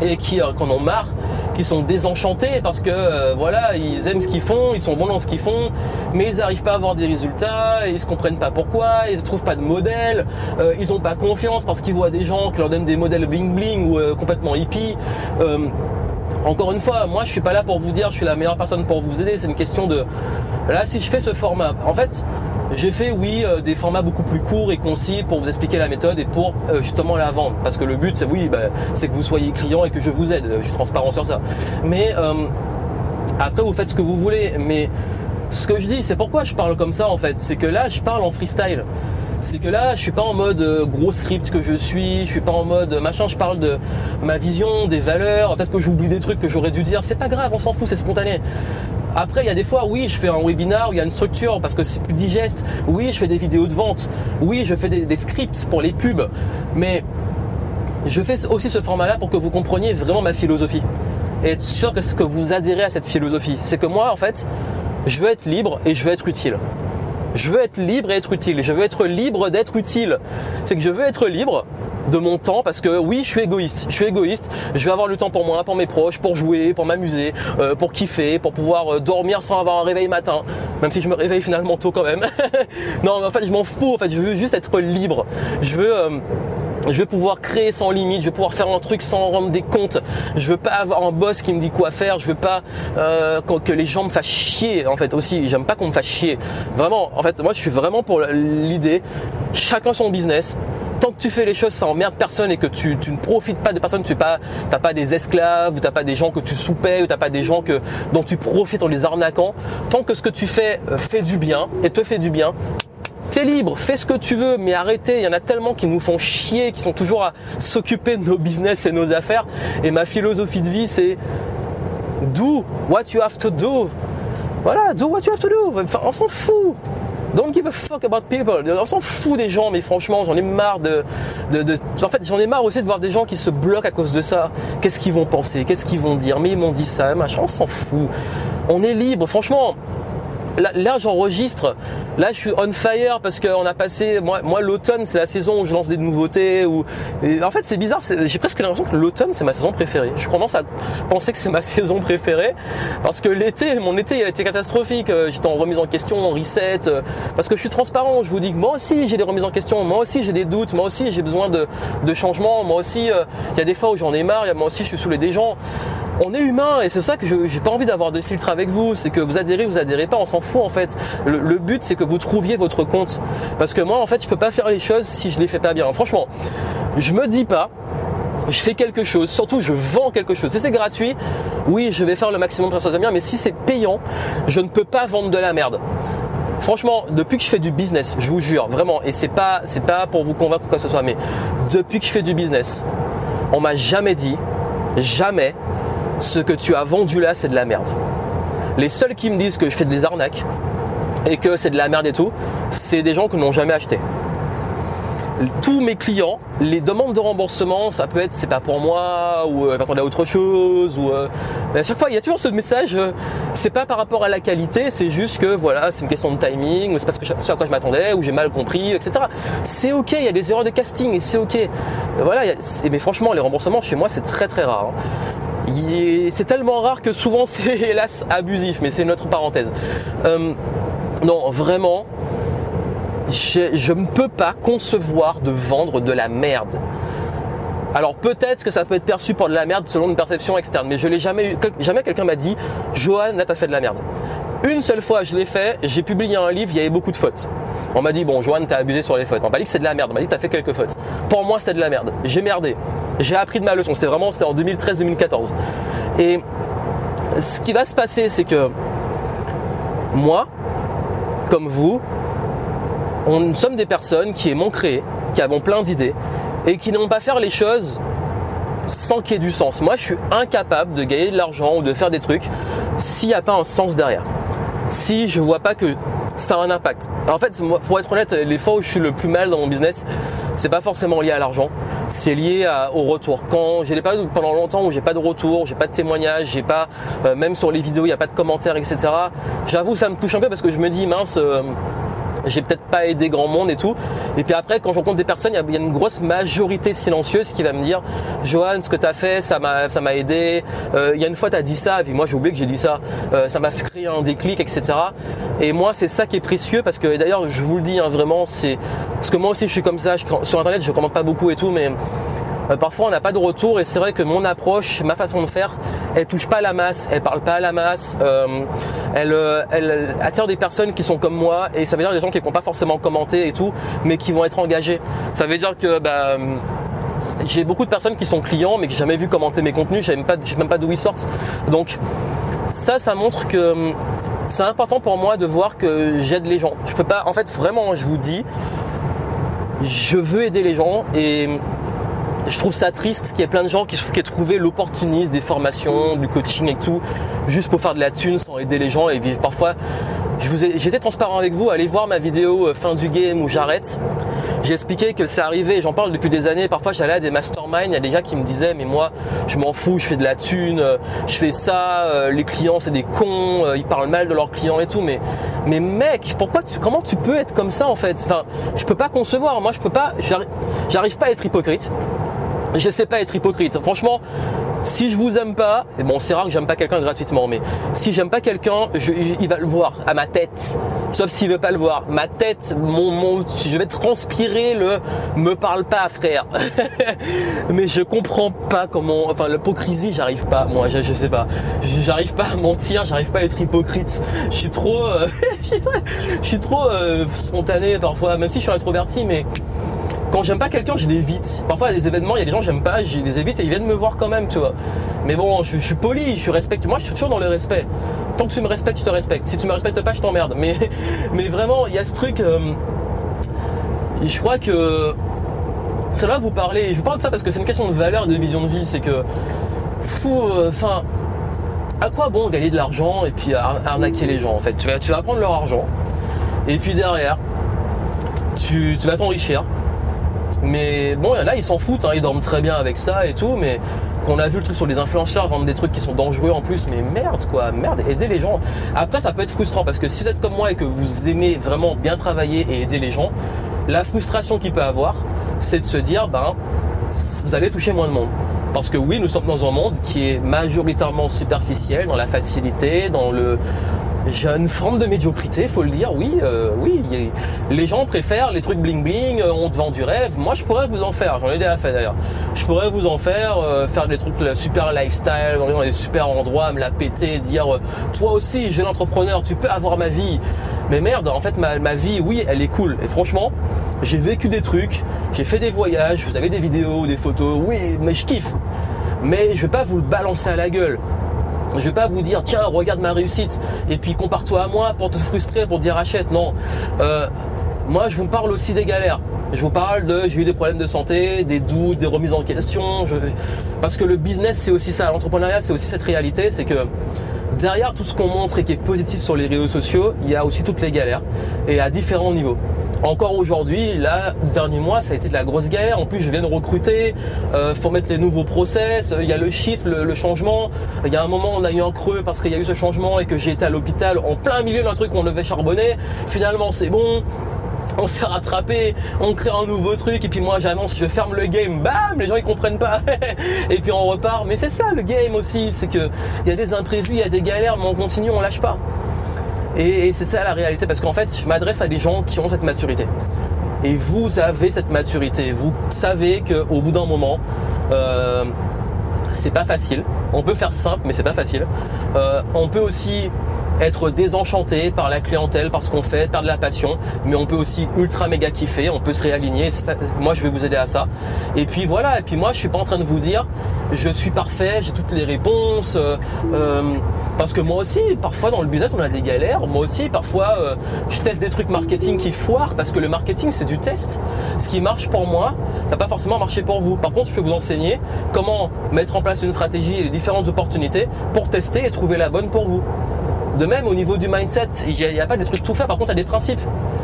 et qui euh, en marre, qui sont désenchantés parce que euh, voilà, ils aiment ce qu'ils font, ils sont bons dans ce qu'ils font, mais ils n'arrivent pas à avoir des résultats, ils se comprennent pas pourquoi, ils ne trouvent pas de modèle, euh, ils ont pas confiance parce qu'ils voient des gens qui leur donnent des modèles bling bling ou euh, complètement hippie. encore une fois, moi je suis pas là pour vous dire je suis la meilleure personne pour vous aider, c'est une question de là si je fais ce format, en fait j'ai fait, oui, euh, des formats beaucoup plus courts et concis pour vous expliquer la méthode et pour euh, justement la vendre. Parce que le but, c'est oui, bah, c'est que vous soyez client et que je vous aide. Je suis transparent sur ça. Mais euh, après, vous faites ce que vous voulez. Mais ce que je dis, c'est pourquoi je parle comme ça en fait? C'est que là, je parle en freestyle c'est que là, je suis pas en mode gros script que je suis, je suis pas en mode machin, je parle de ma vision, des valeurs, peut-être que j'oublie des trucs que j'aurais dû dire, c'est pas grave, on s'en fout, c'est spontané. Après, il y a des fois, oui, je fais un webinar où il y a une structure parce que c'est plus digeste. Oui, je fais des vidéos de vente. Oui, je fais des, scripts pour les pubs. Mais je fais aussi ce format-là pour que vous compreniez vraiment ma philosophie. Et être sûr que, que vous adhérez à cette philosophie. C'est que moi, en fait, je veux être libre et je veux être utile. Je veux être libre et être utile. Je veux être libre d'être utile. C'est que je veux être libre de mon temps parce que oui, je suis égoïste. Je suis égoïste. Je vais avoir le temps pour moi, pour mes proches, pour jouer, pour m'amuser, euh, pour kiffer, pour pouvoir euh, dormir sans avoir un réveil matin, même si je me réveille finalement tôt quand même. non, mais en fait, je m'en fous. En fait, je veux juste être libre. Je veux euh, je veux pouvoir créer sans limite, je veux pouvoir faire un truc sans rendre des comptes. Je veux pas avoir un boss qui me dit quoi faire. Je veux pas euh, que les gens me fassent chier. En fait aussi, j'aime pas qu'on me fasse chier. Vraiment, en fait, moi je suis vraiment pour l'idée. Chacun son business. Tant que tu fais les choses ça emmerde personne et que tu, ne profites pas de personne, tu pas, pas des esclaves, tu n'as pas des gens que tu soupais, ou n'as pas des gens dont tu profites en les arnaquant. Tant que ce que tu fais euh, fait du bien et te fait du bien, T'es libre, fais ce que tu veux, mais arrêtez, il y en a tellement qui nous font chier, qui sont toujours à s'occuper de nos business et nos affaires. Et ma philosophie de vie, c'est do what you have to do. Voilà, do what you have to do. Enfin, on s'en fout. Don't give a fuck about people. On s'en fout des gens, mais franchement, j'en ai marre de, de, En fait, j'en ai marre aussi de voir des gens qui se bloquent à cause de ça. Qu'est-ce qu'ils vont penser? Qu'est-ce qu'ils vont dire? Mais ils m'ont dit ça, machin. On s'en fout. On est libre. Franchement, là, j'enregistre. Là, je suis on fire parce qu'on a passé. Moi, l'automne, c'est la saison où je lance des nouveautés. En fait, c'est bizarre. J'ai presque l'impression que l'automne, c'est ma saison préférée. Je commence à penser que c'est ma saison préférée parce que l'été, mon été, il a été catastrophique. Euh, j'étais en remise en question, en reset. Euh, parce que je suis transparent. Je vous dis que moi aussi, j'ai des remises en question. Moi aussi, j'ai des doutes. Moi aussi, j'ai besoin de, de changement. Moi aussi, euh, il y a des fois où j'en ai marre. Moi aussi, je suis saoulé des gens on est humain et c'est ça que j'ai pas envie d'avoir de filtre avec vous. C'est que vous adhérez, vous adhérez pas, on fout en fait. Le, but c'est que vous trouviez votre compte. Parce que moi en fait je peux pas faire les choses si je les fais pas bien. Franchement, je me dis pas, je fais quelque chose, surtout je vends quelque chose. Si c'est gratuit, oui, je vais faire le maximum pour ça bien, mais si c'est payant, je ne peux pas vendre de la merde. Franchement, depuis que je fais du business, je vous jure, vraiment, et c'est pas, c'est pas pour vous convaincre quoi que ce soit, mais depuis que je fais du business, on m'a jamais dit, jamais, ce que tu as vendu là, c'est de la merde. Les seuls qui me disent que je fais des arnaques et que c'est de la merde et tout, c'est des gens qui n'ont jamais acheté. Tous mes clients, les demandes de remboursement, ça peut être c'est pas pour moi ou euh, quand on a autre chose ou euh, à chaque fois il y a toujours ce message euh, c'est pas par rapport à la qualité, c'est juste que voilà c'est une question de timing ou c'est parce ce à quoi je m'attendais ou j'ai mal compris etc. C'est ok, il y a des erreurs de casting et c'est ok. Voilà, mais franchement les remboursements chez moi c'est très très rare. Hein. C'est tellement rare que souvent c'est hélas abusif, mais c'est notre parenthèse. Euh, non, vraiment, je ne peux pas concevoir de vendre de la merde. Alors peut-être que ça peut être perçu pour de la merde selon une perception externe, mais je l'ai jamais. Jamais quelqu'un m'a dit, Johan, là t'as fait de la merde. Une seule fois je l'ai fait, j'ai publié un livre, il y avait beaucoup de fautes. On m'a dit, bon, Johan, t'as abusé sur les fautes. On m'a dit que c'est de la merde. On m'a dit t'as fait quelques fautes. Pour moi, c'était de la merde. J'ai merdé. J'ai appris de ma leçon. C'était vraiment, c'était en 2013-2014. Et ce qui va se passer, c'est que moi, comme vous, on sommes des personnes qui aimons créer, qui avons plein d'idées et qui n'ont pas faire les choses sans qu'il y ait du sens. Moi, je suis incapable de gagner de l'argent ou de faire des trucs s'il n'y a pas un sens derrière. Si je vois pas que ça a un impact. En fait, pour être honnête, les fois où je suis le plus mal dans mon business, c'est pas forcément lié à l'argent, c'est lié au retour. Quand j'ai pas pendant longtemps où j'ai pas de retour, j'ai pas de témoignage, j'ai pas euh, même sur les vidéos il n'y a pas de commentaires, etc. J'avoue ça me touche un peu parce que je me dis mince. Euh, j'ai peut-être pas aidé grand monde et tout. Et puis après, quand je rencontre des personnes, il y, a une grosse majorité silencieuse qui va me dire, Johan, ce que tu as fait, ça m'a, ça m'a aidé. Euh, il y a une fois, tu as dit ça, et puis moi j'ai oublié que j'ai dit ça. Euh, ça m'a créer un déclic, etc. Et moi, c'est ça qui est précieux parce que d'ailleurs, je vous le dis hein, vraiment, c'est parce que moi aussi, je suis comme ça. sur Internet, je commente pas beaucoup et tout, mais parfois on n'a pas de retour et c'est vrai que mon approche, ma façon de faire, elle touche pas à la masse, elle parle pas à la masse, euh, euh, elle, attire des personnes qui sont comme moi et ça veut dire des gens qui n'ont pas forcément commenté et tout, mais qui vont être engagés. Ça veut dire que bah, j'ai beaucoup de personnes qui sont clients mais qui n'ont jamais vu commenter mes contenus, je ne sais même pas d'où ils sortent. Donc ça, ça montre que c'est important pour moi de voir que j'aide les gens. Je peux pas, en fait, vraiment, je vous dis, je veux aider les gens et je trouve ça triste qu'il y ait plein de gens qui, qui aient trouvé l'opportunisme des formations, du coaching et tout, juste pour faire de la thune sans aider les gens et vivre. Parfois, j'étais transparent avec vous, allez voir ma vidéo euh, fin du game où j'arrête. j'ai expliqué que c'est arrivé, j'en parle depuis des années, parfois j'allais à des masterminds, il y a des gars qui me disaient mais moi je m'en fous, je fais de la thune, euh, je fais ça, euh, les clients c'est des cons, ils parlent mal de leurs clients et tout, mais mais mec, pourquoi tu, comment tu peux être comme ça en fait? Enfin, je peux pas concevoir, moi je peux pas, j'arrive pas à être hypocrite. Je sais pas être hypocrite. Franchement, si je vous aime pas, bon c'est rare que j'aime pas quelqu'un gratuitement, mais si j'aime pas quelqu'un, il va le voir à ma tête. Sauf s'il veut pas le voir. Ma tête, mon, je vais transpirer le me parle pas frère. mais je comprends pas comment, enfin l'hypocrisie, j'arrive pas. Moi, je, sais pas. J'arrive pas à mentir, j'arrive pas à être hypocrite. Je suis trop, euh, je suis trop euh, spontané parfois, même si je suis introverti, mais quand j'aime pas quelqu'un, je l'évite. Parfois, à des événements, il y a des gens que j'aime pas, je les évite et ils viennent me voir quand même, tu vois. Mais bon, je, suis poli, je respecte. Moi, je suis toujours dans le respect. Tant que tu me respectes, je te respecte. Si tu me respectes pas, je t'emmerde. Mais, mais vraiment, il y a ce truc. Euh, je crois que ça va vous parler. Je vous parle de ça parce que c'est une question de valeur, de vision de vie. C'est que, euh, enfin, à quoi bon gagner de l'argent et puis arnaquer les gens en fait? Tu vas, prendre leur argent et puis derrière, tu vas t'enrichir mais bon, il y en a, ils s'en foutent, hein, ils dorment très bien avec ça et tout, mais qu'on a vu le truc sur les influenceurs vendre des trucs qui sont dangereux en plus, mais merde quoi, merde, aider les gens. Après, ça peut être frustrant parce que si vous êtes comme moi et que vous aimez vraiment bien travailler et aider les gens, la frustration qu'il peut avoir, c'est de se dire, ben, vous allez toucher moins de monde. Parce que oui, nous sommes dans un monde qui est majoritairement superficiel, dans la facilité, dans le, j'ai une forme de médiocrité, faut le dire. Oui, euh, oui. Les gens préfèrent les trucs bling bling. Euh, on te vend du rêve. Moi, je pourrais vous en faire. J'en ai déjà fait d'ailleurs. Je pourrais vous en faire, euh, faire des trucs super lifestyle, dans des super endroits, me la péter, dire toi aussi, jeune entrepreneur, tu peux avoir ma vie. Mais merde, en fait, ma, ma vie, oui, elle est cool. Et franchement, j'ai vécu des trucs, j'ai fait des voyages, vous avez des vidéos, des photos. Oui, mais je kiffe. Mais je vais pas vous le balancer à la gueule. Je vais pas vous dire tiens regarde ma réussite et puis compare-toi à moi pour te frustrer pour dire achète non. Euh, moi je vous parle aussi des galères. Je vous parle de j'ai eu des problèmes de santé, des doutes, des remises en question. parce que le business c'est aussi ça, l'entrepreneuriat c'est aussi cette réalité, c'est que derrière tout ce qu'on montre et qui est positif sur les réseaux sociaux, il y a aussi toutes les galères et à différents niveaux. Encore aujourd'hui, là, dernier mois, ça a été de la grosse galère. En plus, je viens de recruter, euh, faut mettre les nouveaux process, il y a le chiffre, le, changement. Il y a un moment, on a eu un creux parce qu'il y a eu ce changement et que j'ai été à l'hôpital en plein milieu d'un truc qu'on devait charbonner. Finalement, c'est bon on s'est rattrapé, on crée un nouveau truc et puis moi j'annonce, je ferme le game, bam, les gens ils comprennent pas et puis on repart. Mais c'est ça le game aussi, c'est que il y a des imprévus, il y a des galères, mais on continue, on lâche pas. Et, c'est ça la réalité, parce qu'en fait, je m'adresse à des gens qui ont cette maturité. Et vous avez cette maturité. Vous savez qu'au bout d'un moment, euh, c'est pas facile. On peut faire simple, mais c'est pas facile. Euh, on peut aussi être désenchanté par la clientèle, par ce qu'on fait, perdre la passion, mais on peut aussi ultra méga kiffer, on peut se réaligner. moi, je vais vous aider à ça. Et puis voilà. Et puis moi, je suis pas en train de vous dire, je suis parfait, j'ai toutes les réponses. Euh, euh, parce que moi aussi, parfois dans le business, on a des galères. Moi aussi, parfois, euh, je teste des trucs marketing qui foirent parce que le marketing, c'est du test. Ce qui marche pour moi, n'a pas forcément marché pour vous. Par contre, je peux vous enseigner comment mettre en place une stratégie et les différentes opportunités pour tester et trouver la bonne pour vous. De même, au niveau du mindset, il n'y a, pas des trucs tout faits, par contre, il y a des principes,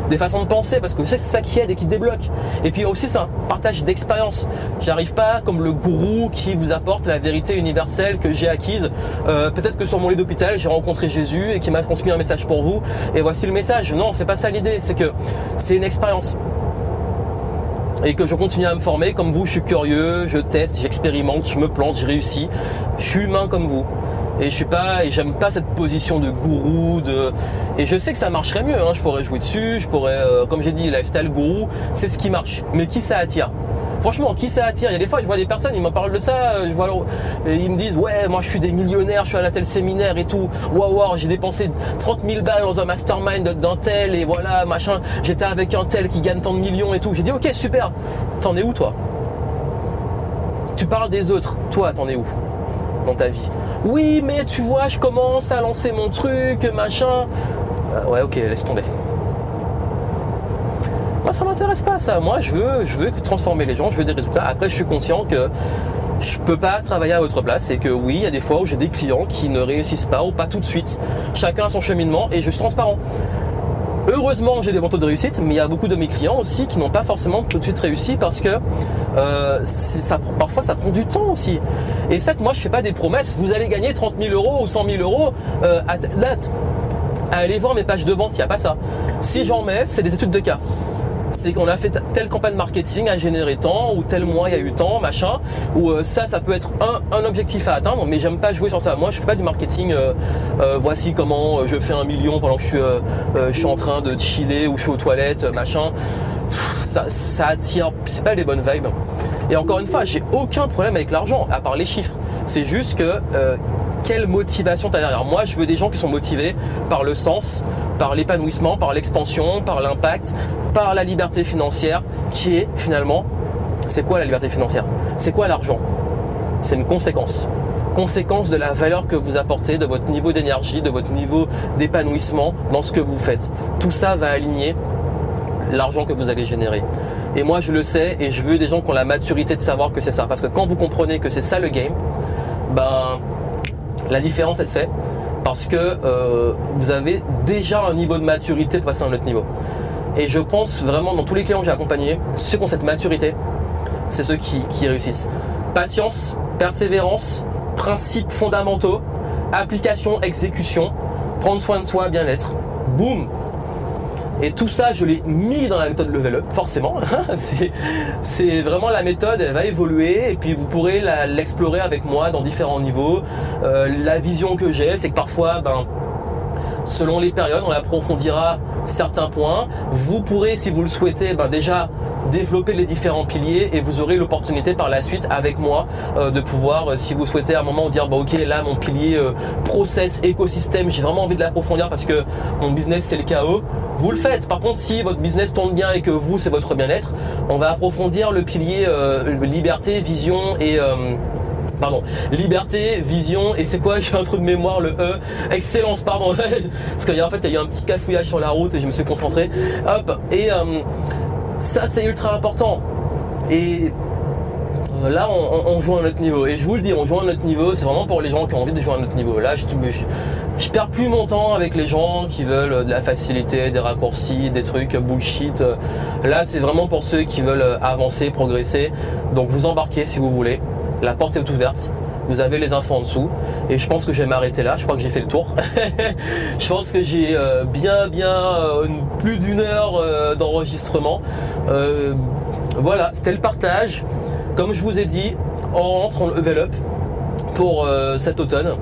des façons de penser, parce que c'est ça qui aide et qui débloque. Et puis aussi, c'est un partage d'expérience. J'arrive pas comme le gourou qui vous apporte la vérité universelle que j'ai acquise. Euh, peut-être que sur mon lit d'hôpital, j'ai rencontré Jésus et qui m'a transmis un message pour vous, et voici le message. Non, c'est pas ça l'idée, c'est que c'est une expérience et que je continue à me former comme vous, je suis curieux, je teste, j'expérimente, je me plante, je réussis. Je suis humain comme vous et je suis pas et j'aime pas cette position de gourou de et je sais que ça marcherait mieux hein. je pourrais jouer dessus je pourrais euh, comme j'ai dit lifestyle gourou c'est ce qui marche mais qui ça attire? Franchement, qui ça attire? Il y a des fois, je vois des personnes, ils m'en parlent de ça, vois, ils me disent, ouais, moi je suis des millionnaires, je suis à la tel séminaire et tout. Waouh, wow, j'ai dépensé 30 000 balles dans un mastermind d'un tel et voilà, machin. J'étais avec un tel qui gagne tant de millions et tout. J'ai dit, ok, super. T'en es où toi? Tu parles des autres. Toi, t'en es où? Dans ta vie oui, mais tu vois, je commence à lancer mon truc, machin. Euh, ouais, ok, laisse tomber. Moi, ça m'intéresse pas ça. Moi, je veux, je veux transformer les gens, je veux des résultats. Après, je suis conscient que je peux pas travailler à votre place et que oui, il y a des fois où j'ai des clients qui ne réussissent pas ou pas tout de suite. Chacun a son cheminement et je suis transparent. Heureusement, j'ai des manteaux de réussite, mais il y a beaucoup de mes clients aussi qui n'ont pas forcément tout de suite réussi parce que euh, parfois ça prend du temps aussi. Et ça que moi je fais pas des promesses, vous allez gagner 30 000 euros ou 100 000 euros à date. Allez voir mes pages de vente, il n'y a pas ça. Si j'en mets, c'est des études de cas c'est qu'on a fait telle campagne marketing à générer tant, ou tel mois il y a eu tant, machin, ou euh, ça, ça peut être un, objectif à atteindre, mais j'aime pas jouer sur ça. Moi, je fais pas du marketing. Euh, euh, voici comment je fais un million pendant que je suis, je suis en train de chiller ou je suis aux toilettes, machin. Ça, ça attire, c'est pas les bonnes vibes. Et encore une fois, j'ai aucun problème avec l'argent, à part les chiffres. C'est juste que quelle motivation t'as derrière. Moi, je veux des gens qui sont motivés par le sens, par l'épanouissement, par l'expansion, par l'impact, par la liberté financière, qui est finalement, c'est quoi la liberté financière? C'est quoi l'argent? C'est une conséquence. Conséquence de la valeur que vous apportez, de votre niveau d'énergie, de votre niveau d'épanouissement dans ce que vous faites. Tout ça va aligner l'argent que vous allez générer. Et moi, je le sais et je veux des gens qui ont la maturité de savoir que c'est ça. Parce que quand vous comprenez que c'est ça le game, ben, la différence, elle se fait parce que euh, vous avez déjà un niveau de maturité pour passer à un autre niveau. Et je pense vraiment dans tous les clients que j'ai accompagnés, ceux qui ont cette maturité, c'est ceux qui, qui réussissent. Patience, persévérance, principes fondamentaux, application, exécution, prendre soin de soi, bien-être. Boum, et tout ça, je l'ai mis dans la méthode Level Up, forcément. c'est vraiment la méthode, elle va évoluer et puis vous pourrez l'explorer avec moi dans différents niveaux. Euh, la vision que j'ai, c'est que parfois, ben, selon les périodes, on approfondira certains points. Vous pourrez, si vous le souhaitez, ben déjà développer les différents piliers et vous aurez l'opportunité par la suite avec moi euh, de pouvoir, euh, si vous souhaitez à un moment dire bah ok là mon pilier euh, process écosystème, j'ai vraiment envie de l'approfondir parce que mon business c'est le chaos. Vous le faites. Par contre, si votre business tourne bien et que vous c'est votre bien-être, on va approfondir le pilier liberté, vision et pardon, liberté, vision, et c'est quoi? J'ai un trou de mémoire, le E, excellence, pardon, parce qu'il y a en fait il y a eu un petit cafouillage sur la route et je me suis concentré. Hop, et ça, c'est ultra important. Et euh, là, on, joue à un autre niveau. Et je vous le dis, on joue à un autre niveau. C'est vraiment pour les gens qui ont envie de jouer à un autre niveau. Là, je, je, perds plus mon temps avec les gens qui veulent de la facilité, des raccourcis, des trucs bullshit. Là, c'est vraiment pour ceux qui veulent avancer, progresser. Donc, vous embarquez si vous voulez. La porte est ouverte. Vous avez les infos en dessous. Et je pense que je vais m'arrêter là. Je crois que j'ai fait le tour. je pense que j'ai euh, bien, bien euh, plus d'une heure euh, d'enregistrement. voilà, c'était le partage. Comme je vous ai dit, on rentre en level up pour cet automne.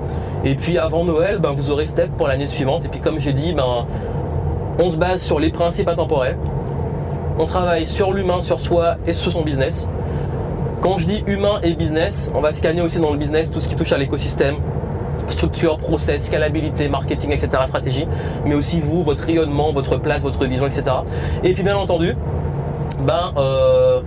Et puis avant Noël, ben, vous aurez step pour l'année suivante. Et puis comme j'ai dit, ben, on se base sur les principes intemporels. On travaille sur l'humain, sur soi et sur son business. Quand je dis humain et business, on va scanner aussi dans le business tout ce qui touche à l'écosystème, structure, process, scalabilité, marketing, etc., stratégie, mais aussi vous, votre rayonnement, votre place, votre vision, etc. Et puis bien entendu, ben euh,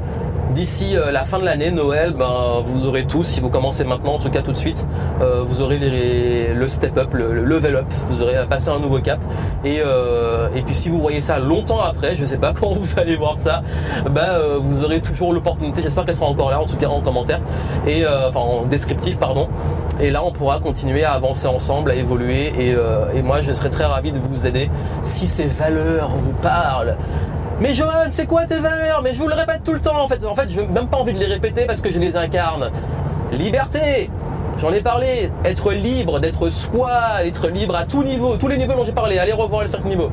D'ici euh, la fin de l'année, Noël, ben, vous aurez tous, si vous commencez maintenant, en tout cas tout de suite, euh, vous aurez le step up, le, level up, vous aurez passé un nouveau cap. Et, euh, et puis si vous voyez ça longtemps après, je sais pas quand vous allez voir ça, ben, vous aurez toujours l'opportunité, j'espère qu'elle sera encore là, en tout cas en commentaire, et enfin en descriptif, pardon. Et là, on pourra continuer à avancer ensemble, à évoluer. Et, et moi, je serais très ravi de vous aider si ces valeurs vous parlent mais Johan, c'est quoi tes valeurs? Mais je vous le répète tout le temps en fait. En fait, je n'ai même pas envie de les répéter parce que je les incarne. Liberté, J'en ai parlé, être libre, d'être soi, être libre à tout niveau, tous les niveaux dont j'ai parlé, allez revoir les cinq niveaux.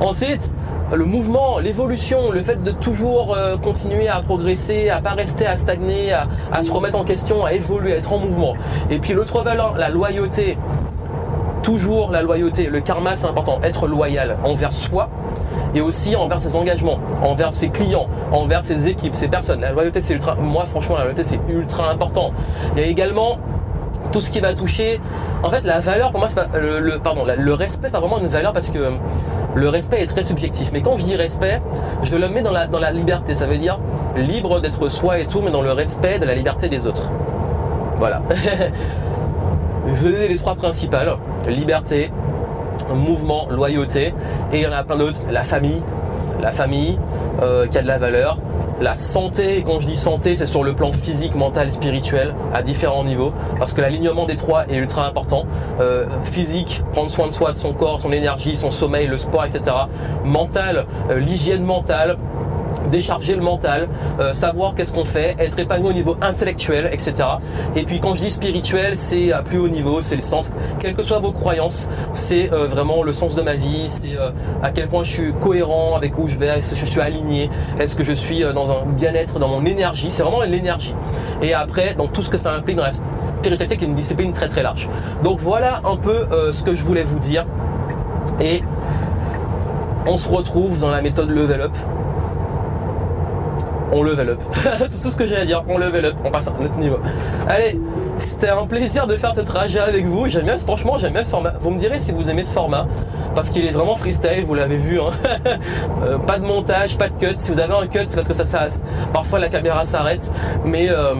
Ensuite, le mouvement, l'évolution, le fait de toujours euh, continuer à progresser, à pas rester à stagner, à, à, se remettre en question, à évoluer, à être en mouvement. Et puis l'autre valeur, la loyauté. Toujours la loyauté. Le karma, c'est important. Être loyal envers soi, et aussi envers ses engagements, envers ses clients, envers ses équipes, ses personnes. La loyauté, c'est ultra, moi franchement, la loyauté, c'est ultra important. Il y a également tout ce qui va toucher, en fait, la valeur, pour moi, c'est le, le, pardon, le respect a vraiment une valeur parce que le respect est très subjectif. Mais quand je dis respect, je le mets dans la, dans la liberté. Ça veut dire libre d'être soi et tout, mais dans le respect de la liberté des autres. Voilà. je vais donner les trois principales. Liberté, mouvement, loyauté. Et il y en a plein d'autres. La famille, la famille euh, qui a de la valeur. la santé, et quand je dis santé, c'est sur le plan physique, mental, spirituel, à différents niveaux, parce que l'alignement des trois est ultra important. Euh, physique, prendre soin de soi, de son corps, son énergie, son sommeil, le sport, etc. Mental, euh, l'hygiène mentale, décharger le mental, euh, savoir qu'est-ce qu'on fait, être épanoui au niveau intellectuel, etc. Et puis quand je dis spirituel, c'est à plus haut niveau, c'est le sens, quelles que soient vos croyances, c'est euh, vraiment le sens de ma vie, c'est euh, à quel point je suis cohérent avec où je vais, est-ce que je suis aligné, est-ce que je suis dans un bien-être, dans mon énergie, c'est vraiment l'énergie. Et après, dans tout ce que ça implique dans la spiritualité qui est une discipline très très large. Donc voilà un peu ce que je voulais vous dire. Et on se retrouve dans la méthode Level Up on level up. Tout ce que j'ai à dire, on level up, on passe à un autre niveau. Allez, c'était un plaisir de faire ce trajet avec vous. J'aime bien, franchement, j'aime bien ce format. Vous me direz si vous aimez ce format, parce qu'il est vraiment freestyle, vous l'avez vu. Hein. Euh, pas de montage, pas de cut. Si vous avez un cut, c'est parce que ça, ça parfois la caméra s'arrête, mais euh,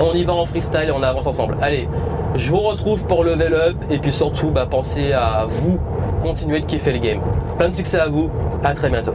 on y va en freestyle et on avance ensemble. Allez, je vous retrouve pour level up et puis surtout, bah, pensez à vous continuer de kiffer le game. Plein de succès à vous. À très bientôt.